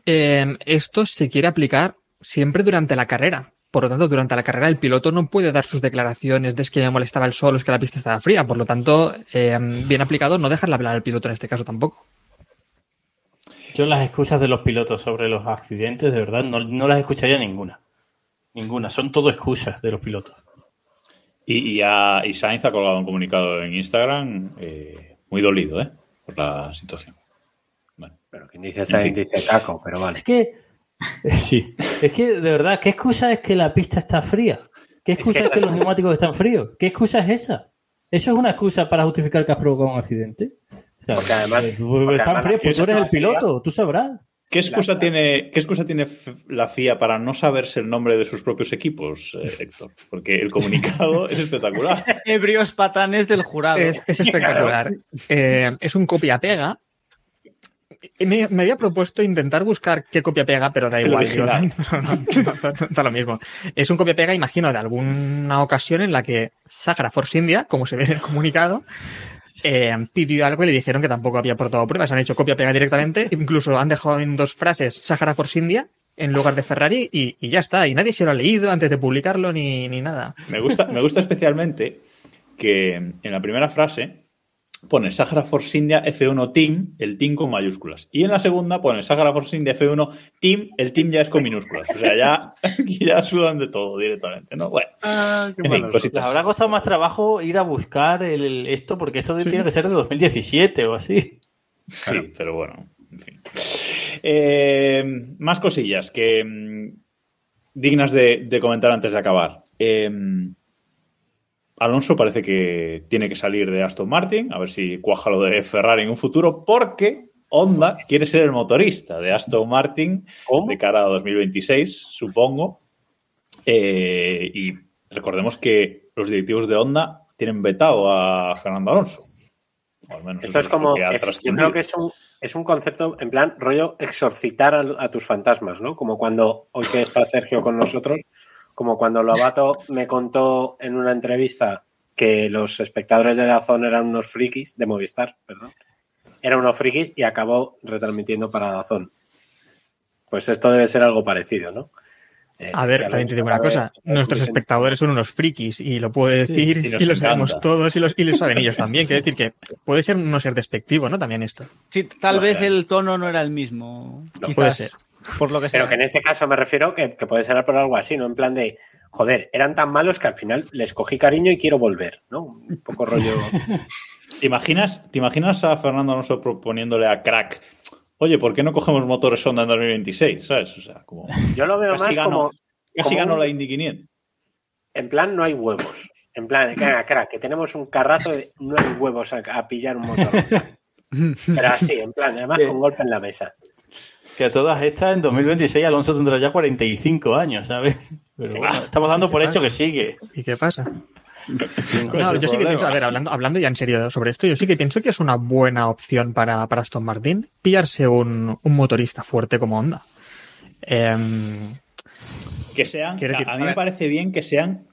eh, esto se quiere aplicar siempre durante la carrera. Por lo tanto, durante la carrera el piloto no puede dar sus declaraciones de es que me molestaba el sol o es que la pista estaba fría. Por lo tanto, eh, bien aplicado, no dejarle hablar al piloto en este caso tampoco. Yo las excusas de los pilotos sobre los accidentes, de verdad, no, no las escucharía ninguna. Ninguna. Son todo excusas de los pilotos. Y, y, ha- y Sainz ha colgado un comunicado en Instagram eh, muy dolido, ¿eh? Por la situación. pero quien dice Sainz dice caco, pero vale. Es que. Sí. Es que, de verdad, ¿qué excusa es que la pista está fría? ¿Qué excusa que es que, los neumáticos están fríos? ¿Qué excusa es esa? ¿Eso es una excusa para justificar que has provocado un accidente? O sea, Porque además- eh, porque están además fríos, pues tú eres el piloto, tú sabrás. ¿Qué excusa, tiene, ¿Qué excusa tiene la FIA para no saberse el nombre de sus propios equipos, eh, Héctor? Porque el comunicado es espectacular. Ebrios patanes del jurado. Es, es espectacular. Eh, es un copia-pega. Me, me había propuesto intentar buscar qué copia-pega, pero da igual. digo, original. no, no, no, no, da lo mismo. Es un copia-pega, imagino, de alguna ocasión en la que Sagra Force India, como se ve en el comunicado, eh, pidió algo y le dijeron que tampoco había aportado pruebas. Han hecho copia-pega directamente. Incluso han dejado en dos frases Sahara Force India en lugar de Ferrari y, y ya está. Y nadie se lo ha leído antes de publicarlo ni, ni nada. Me gusta, me gusta especialmente que en la primera frase pone Sahara Force India F1 Team, el team con mayúsculas. Y en la segunda pone Sahara Force India F1 Team, el team ya es con minúsculas. O sea, ya, ya sudan de todo directamente, ¿no? Bueno, Ah, en fin, Les habrá costado más trabajo ir a buscar el, el- esto, porque esto tiene que ser de 2017 o así. Sí, pero bueno, en fin. Eh, más cosillas que mm, dignas de, de comentar antes de acabar. Eh, Alonso parece que tiene que salir de Aston Martin, a ver si cuaja lo de Ferrari en un futuro, porque Honda quiere ser el motorista de Aston Martin de cara a 2026, supongo. Eh, y recordemos que los directivos de Honda tienen vetado a Fernando Alonso. O al menos Esto es como. es- yo creo que es un, es un concepto en plan rollo exorcitar a, a tus fantasmas, ¿no? Como cuando, hoy que está Sergio con nosotros, como cuando Lobato me contó en una entrevista que los espectadores de Dazón eran unos frikis, de Movistar, perdón. Eran unos frikis y acabó retransmitiendo para Dazón. Pues esto debe ser algo parecido, ¿no? Eh, A ver, también te digo una cosa. Nuestros espectadores son unos frikis y lo puedo decir y y, lo sabemos todos y, los, y lo saben ellos también. Quiere decir que puede ser no ser despectivo, ¿no? También esto. Sí, tal No, vez claro. el tono no era el mismo. No, quizás, puede ser. Por lo que sea. Pero que en este caso me refiero que, que puede ser por algo así, ¿no? En plan de, joder, eran tan malos que al final les cogí cariño y quiero volver, ¿no? Un poco rollo. ¿Te imaginas, ¿Te imaginas a Fernando Alonso proponiéndole a Crack, oye, ¿por qué no cogemos motores Honda en 2026? ¿Sabes? O sea, como. Yo lo veo Casi más como. Casi como ganó un- la Indy 500. En plan, no hay huevos. En plan, crack, crack, que tenemos un carrazo de no hay huevos a, a pillar un motor. Pero así, en plan, además con golpe en la mesa. Que a todas estas, en 2026 Alonso tendrá ya 45 años, ¿sabes? Pero Sí. bueno, estamos dando por ¿Qué hecho pasa? que sigue. ¿Y qué pasa? ¿Cuál No, es el yo sí que pienso, a ver, hablando, hablando ya en serio sobre esto, yo sí que pienso que es una buena opción para, para Aston Martin pillarse un, un motorista fuerte como Honda. Em, Que sean. Decir, a a mí me parece bien que sean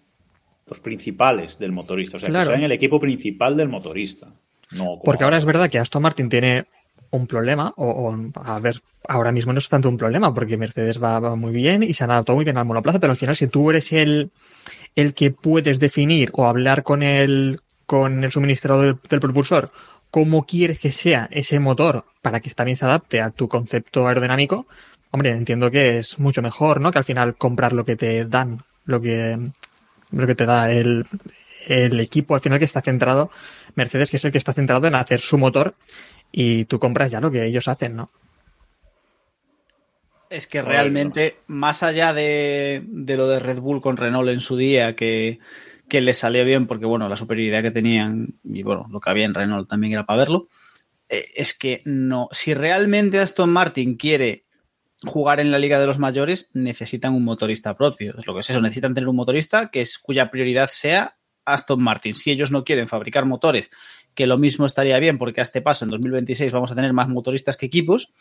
los principales del motorista. O sea, Claro. que sean el equipo principal del motorista. No porque ahora es verdad que Aston Martin tiene un problema, o, a ver, ahora mismo no es tanto un problema, porque Mercedes va, va muy bien y se han adaptado muy bien al monoplaza, pero al final si tú eres el, el que puedes definir o hablar con el, con el suministrador del, del propulsor cómo quieres que sea ese motor para que también se adapte a tu concepto aerodinámico, hombre, entiendo que es mucho mejor, ¿no? Que al final comprar lo que te dan, lo que, lo que te da el, el equipo al final que está centrado, Mercedes que es el que está centrado en hacer su motor y tú compras ya lo que ellos hacen, ¿no? Es que realmente, más allá de, de lo de Red Bull con Renault en su día, que, que les salió bien porque, bueno, la superioridad que tenían y, bueno, lo que había en Renault también era para verlo, eh, es que no. Si realmente Aston Martin quiere jugar en la Liga de los Mayores, necesitan un motorista propio. Es lo que es eso, necesitan tener un motorista que es, cuya prioridad sea Aston Martin. Si ellos no quieren fabricar motores, que lo mismo estaría bien porque a este paso en 2026 vamos a tener más motoristas que equipos,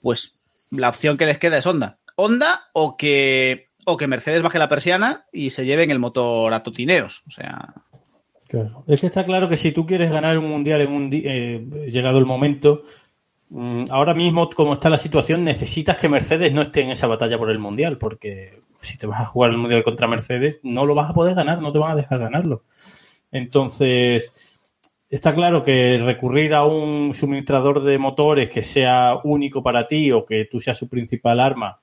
pues la opción que les queda es Honda. Honda o que, o que Mercedes baje la persiana y se lleven el motor a totineos. O sea, Claro. Es que está claro que si tú quieres ganar un mundial en un eh, llegado el momento, mm, ahora mismo como está la situación, necesitas que Mercedes no esté en esa batalla por el mundial, porque si te vas a jugar el mundial contra Mercedes, no lo vas a poder ganar, no te van a dejar ganarlo. Entonces, está claro que recurrir a un suministrador de motores que sea único para ti o que tú seas su principal arma,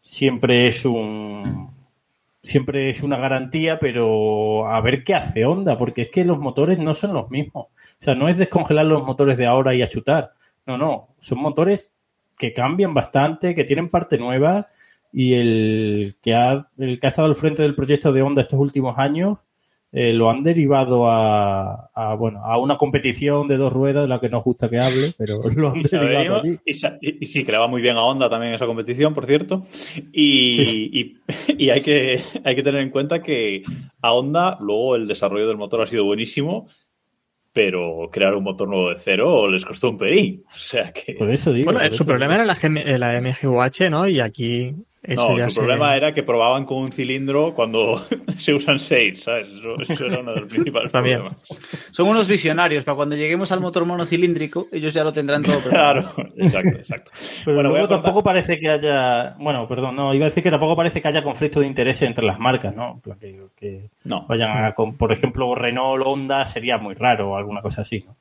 siempre es un siempre es una garantía, pero a ver qué hace Honda, porque es que los motores no son los mismos. O sea, no es descongelar los motores de ahora y a chutar. No, no, son motores que cambian bastante, que tienen parte nueva y el que ha, el que ha estado al frente del proyecto de Honda estos últimos años eh, lo han derivado a, a, bueno, a una competición de dos ruedas de la que nos gusta que hable, pero lo han Y, derivado allí. y sa- y- y sí, que le va muy bien a Honda también esa competición, por cierto. Y, y- y hay, que, hay que tener en cuenta que a Honda luego el desarrollo del motor ha sido buenísimo, pero crear un motor nuevo de cero les costó un pelín. O sea que... Por eso digo. Bueno, por su eso problema digo. era la, GM eh, la MGUH, ¿no? Y aquí eso No, ya su se- problema era que probaban con un cilindro cuando se usan seis, ¿sabes? Eso, eso era uno de los principales También. problemas. son unos visionarios. Para cuando lleguemos al motor monocilíndrico, ellos ya lo tendrán todo preparado. Claro, exacto, exacto. Pero Bueno, luego tampoco parece que haya. Bueno, perdón, no, iba a decir que tampoco parece que haya conflicto de intereses entre las marcas, ¿no? Que, que No. vayan a. con- Por ejemplo, Renault o Honda sería muy raro o alguna cosa así, ¿no?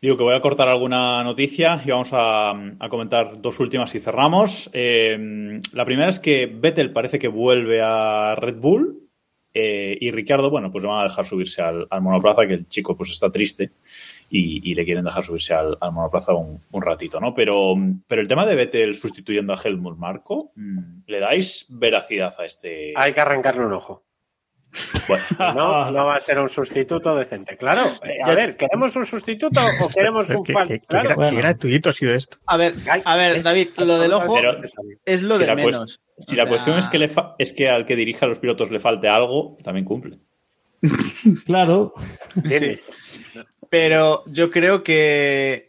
Digo que voy a cortar alguna noticia y vamos a, comentar dos últimas y cerramos. Eh, la primera es que Vettel parece que vuelve a Red Bull eh, y Ricardo, bueno, pues le van a dejar subirse al, monoplaza, que el chico pues está triste y, le quieren dejar subirse al, monoplaza un, un ratito, ¿no? Pero, pero el tema de Vettel sustituyendo a Helmut Marco, mm, ¿le dais veracidad a este? Hay que arrancarle un ojo. Bueno, No, no va a ser un sustituto decente. Claro, eh, a ver, ¿queremos un sustituto o queremos un Qué- fan? qué- Claro. Bueno. gratuito ha sido esto. A ver, a ver, David, lo del ojo Pero- es lo si de menos. si O la sea, cuestión es que, le fa- es que al que dirija a los pilotos le falte algo, también cumple. Claro. Sí. Pero yo creo que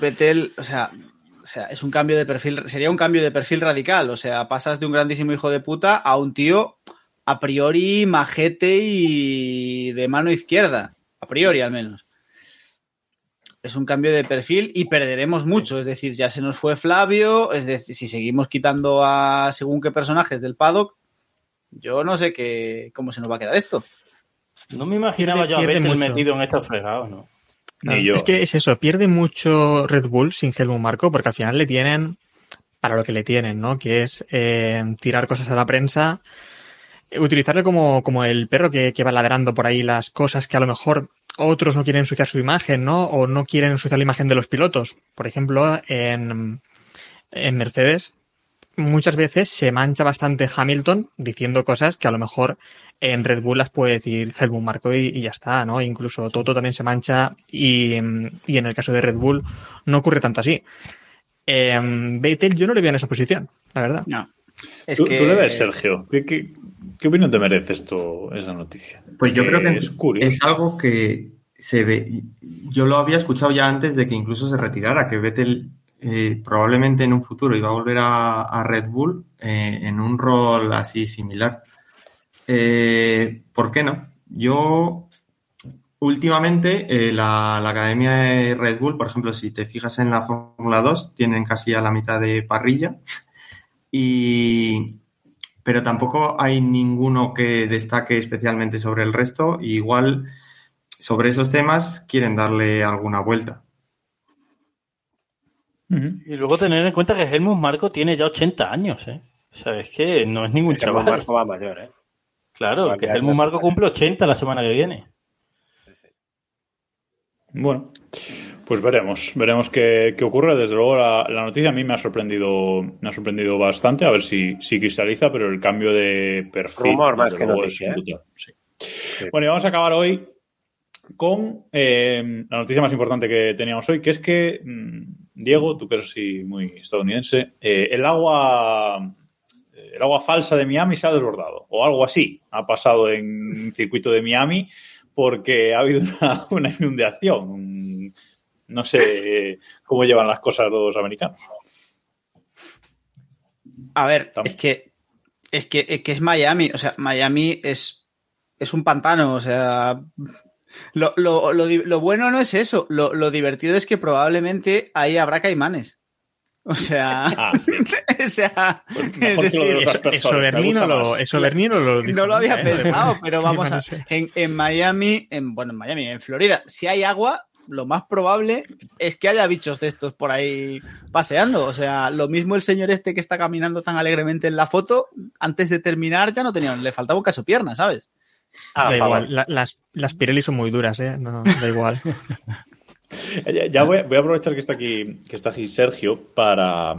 Vettel, o sea, o sea, es un cambio de perfil, sería un cambio de perfil radical. O sea, pasas de un grandísimo hijo de puta a un tío a priori majete y de mano izquierda. A priori, al menos. Es un cambio de perfil y perderemos mucho. Es decir, ya se nos fue Flavio. Es decir, si seguimos quitando a según qué personajes del paddock, yo no sé qué, cómo se nos va a quedar esto. No me imaginaba yo a pierde Vettel metido en estos fregados, ¿no? Ni yo. Es que es eso, pierde mucho Red Bull sin Helmut Marco, porque al final le tienen para lo que le tienen, ¿no? Que es eh, tirar cosas a la prensa, utilizarle como, como el perro que, que va ladrando por ahí las cosas que a lo mejor otros no quieren ensuciar su imagen, ¿no? O no quieren ensuciar la imagen de los pilotos. Por ejemplo, en, en Mercedes muchas veces se mancha bastante Hamilton diciendo cosas que a lo mejor en Red Bull las puede decir Helmut Marko y, ya está, ¿no? Incluso Toto también se mancha y, y en el caso de Red Bull no ocurre tanto así. Eh, Vettel yo no le veo en esa posición, la verdad. No. Es ¿Tú, que... tú le ves, Sergio? ¿Qué, qué, qué opinión te merece esto, esa noticia? Pues yo creo que es algo que se ve. Yo lo había escuchado ya antes de que incluso se retirara, que Vettel eh, probablemente en un futuro iba a volver a, a Red Bull eh, en un rol así similar. Eh, ¿Por qué no? Yo últimamente eh, la, la, academia de Red Bull, por ejemplo, si te fijas en la Fórmula 2, tienen casi a la mitad de parrilla y pero tampoco hay ninguno que destaque especialmente sobre el resto. Y igual sobre esos temas quieren darle alguna vuelta. Y luego tener en cuenta que Helmut Marco tiene ya 80 años, ¿eh? O sea, es que no es ningún es chaval. Helmut Marco va mayor, ¿eh? Claro, Va que Helmut Marco cumple 80 la semana que viene. Bueno, pues veremos, veremos qué, qué ocurre. Desde luego la, la, noticia a mí me ha sorprendido, me ha sorprendido bastante, a ver si, si cristaliza, pero el cambio de perfil. Rumor más que noticia. ¿eh? Sí. Sí. Bueno, y vamos a acabar hoy con eh, la noticia más importante que teníamos hoy, que es que, mm, Diego, tú que eres así muy estadounidense, eh, el agua el agua falsa de Miami se ha desbordado, o algo así ha pasado en el circuito de Miami porque ha habido una, una inundación. No sé cómo llevan las cosas los americanos. A ver, es que, es que es que es Miami, o sea, Miami es, es un pantano, o sea, lo, lo, lo, lo bueno no es eso, lo, lo, divertido es que probablemente ahí habrá caimanes. O sea, Ah, o sea Pues mejor que lo de los aspersores, Eso Bernino lo, eso Bernino lo dijo, no lo había ¿eh? pensado, pero vamos a. En, en Miami, en, bueno, en Miami, en Florida, si hay agua, lo más probable es que haya bichos de estos por ahí paseando. O sea, lo mismo el señor este que está caminando tan alegremente en la foto, antes de terminar ya no tenía, le faltaba un caso pierna, ¿sabes? Ah, da igual, la- las, las Pirelli son muy duras, ¿eh? No, da igual. Ya, ya voy, voy a aprovechar que está aquí, que está aquí Sergio para,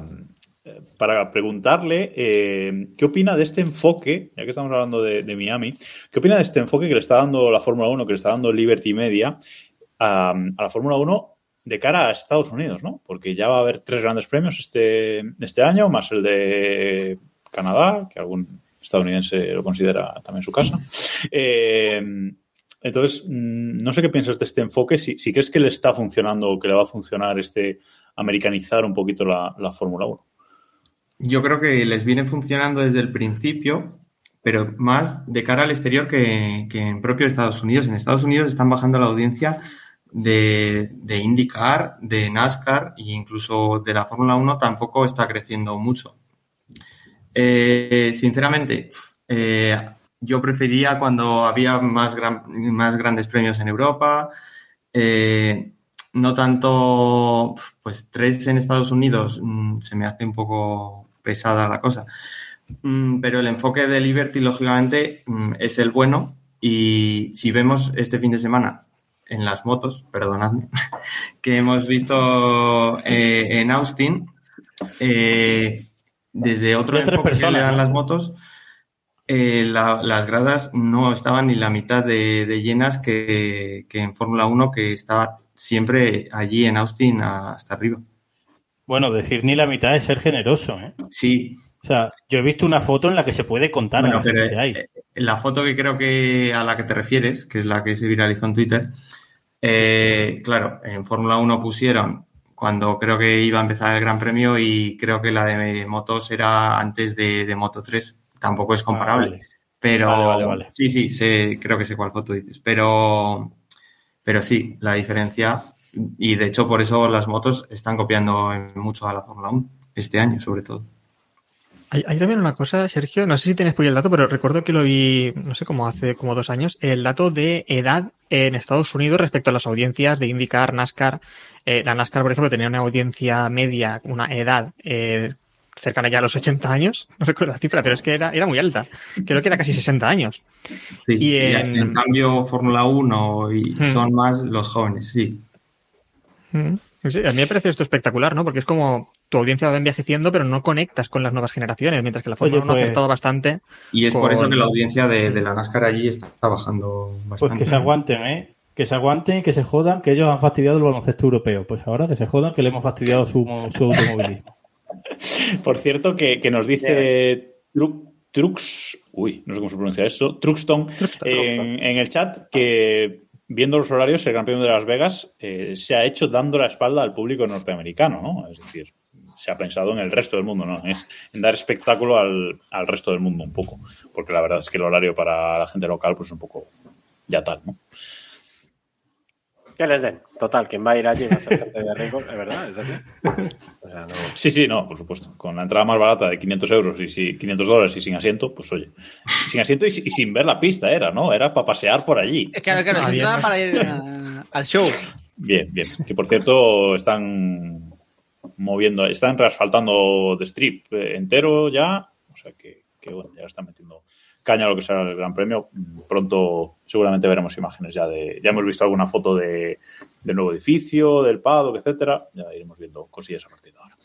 para preguntarle eh, qué opina de este enfoque, ya que estamos hablando de, de Miami, qué opina de este enfoque que le está dando la Fórmula 1, que le está dando Liberty Media a, la Fórmula 1 de cara a Estados Unidos, ¿no? Porque ya va a haber tres grandes premios este, este año, más el de Canadá, que algún estadounidense lo considera también su casa. Eh, entonces, mm, no sé qué piensas de este enfoque, si, si crees que le está funcionando o que le va a funcionar este americanizar un poquito la, la Fórmula 1. Yo creo que les viene funcionando desde el principio, pero más de cara al exterior que, que en propio Estados Unidos. En Estados Unidos están bajando la audiencia de, de IndyCar, de NASCAR e incluso de la Fórmula 1 tampoco está creciendo mucho. Eh, sinceramente, eh, yo prefería cuando había más, más grandes premios en Europa. eh, no tanto, pues tres en Estados Unidos mm, se me hace un poco pesada la cosa. Mm, pero el enfoque de Liberty, lógicamente, mm, es el bueno. Y si vemos este fin de semana en las motos, perdonadme, que hemos visto eh, en Austin, eh, desde otro tres enfoque que le personas, dan las motos, eh, la- las gradas no estaban ni la mitad de, de llenas que, que en Fórmula 1, que estaba siempre allí en Austin hasta arriba. Bueno, decir ni la mitad es ser generoso, ¿eh? Sí, O sea, yo he visto una foto en la que se puede contar Bueno, a la pero, que hay. la foto que creo que a la que te refieres, que es la que se viralizó en Twitter, eh, claro, en Fórmula 1 pusieron cuando creo que iba a empezar el Gran Premio y creo que la de motos era antes de, de Moto 3. Tampoco es comparable. Ah, vale. Pero Vale, vale, sí, sí, sé, creo que sé cuál foto dices. Pero, pero sí, la diferencia, y de hecho por eso las motos están copiando mucho a la Fórmula 1, este año sobre todo. Hay, hay también una cosa, Sergio, no sé si tienes por ahí el dato, pero recuerdo que lo vi, no sé, como hace como dos años, el dato de edad en Estados Unidos respecto a las audiencias de IndyCar, NASCAR. Eh, la NASCAR, por ejemplo, tenía una audiencia media, una edad eh, cercana ya a los 80 años, no recuerdo la cifra, pero es que era, era muy alta. Creo que era casi 60 años. Sí, Y en- en... cambio Fórmula 1 y Hmm. son más los jóvenes, sí. Mm. Sí, a mí me parece esto espectacular, ¿no? Porque es como tu audiencia va envejeciendo, pero no conectas con las nuevas generaciones, mientras que la Fórmula Oye, 1 ha pues- acertado bastante. Y es por eso que la audiencia de, de la NASCAR allí está bajando Pues bastante. que se aguanten, ¿eh? Que se aguanten, que se jodan, que ellos han fastidiado el baloncesto europeo. Pues ahora que se jodan, que le hemos fastidiado su, su automovilismo. Por cierto, que, que nos dice Tru- Trux, uy, no sé cómo se pronuncia eso, Truxton, en, en el chat que viendo los horarios, el Gran Premio de Las Vegas eh, se ha hecho dando la espalda al público norteamericano, ¿no? Es decir, se ha pensado en el resto del mundo, ¿no? Es en dar espectáculo al, al resto del mundo un poco, porque la verdad es que el horario para la gente local pues es un poco ya tal, ¿no? Que les den. Total, quien va a ir allí va a ser gente de rico, es verdad, es así. O sea, no. Sí, sí, no, por supuesto. Con la entrada más barata de 500 euros y si, 500 dólares y sin asiento, pues oye, sin asiento y, y sin ver la pista era, ¿no? Era para pasear por allí. Es que claro, claro, Ah, entrada para ir a- al show. Bien, bien. Que por cierto, están moviendo, están reasfaltando de strip eh, entero ya. O sea que, bueno, ya están metiendo caña a lo que será el Gran Premio. Pronto seguramente veremos imágenes ya de. Ya hemos visto alguna foto de, del nuevo edificio, del paddock, etcétera. Ya iremos viendo cosillas a partir de ahora.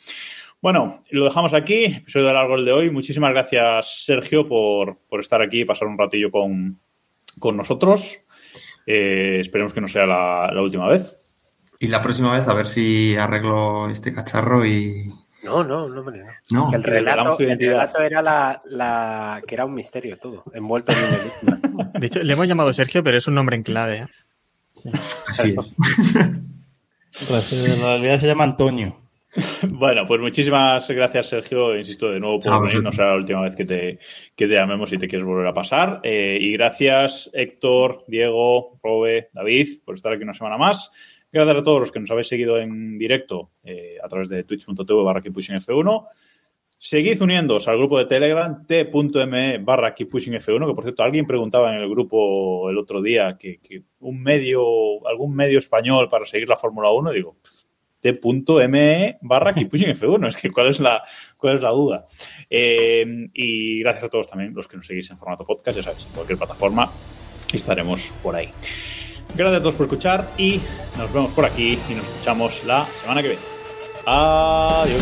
Bueno, lo dejamos aquí. Episodio largo el de hoy. Muchísimas gracias, Sergio, por, por estar aquí y pasar un ratillo con, con nosotros. Eh, esperemos que no sea la última vez. Y la próxima vez a ver si arreglo este cacharro y... No, no, no, hombre, no. El, relato, el relato era la, la- que era un misterio todo, envuelto en un enigma. De hecho, le hemos llamado Sergio, pero es un nombre en clave. ¿eh? así es. Pues, en realidad se llama Antonio. Bueno, pues muchísimas gracias, Sergio. Insisto de nuevo por venir. No será la última vez que te, que te llamemos si te quieres volver a pasar. Eh, y gracias, Héctor, Diego, Robe, David, por estar aquí una semana más. Gracias a todos los que nos habéis seguido en directo eh, a través de twitch.tv barra KeepPushingF1. Seguid uniéndoos al grupo de Telegram t.me barra KeepPushingF1, que por cierto alguien preguntaba en el grupo el otro día que, un medio, algún medio español para seguir la Fórmula 1, digo, t.me barra Keeppushing F1. Es que cuál es la, cuál es la duda. Eh, y gracias a todos también los que nos seguís en formato podcast, ya sabéis, en cualquier plataforma estaremos por ahí. Gracias a todos por escuchar y nos vemos por aquí y nos escuchamos la semana que viene. Adiós.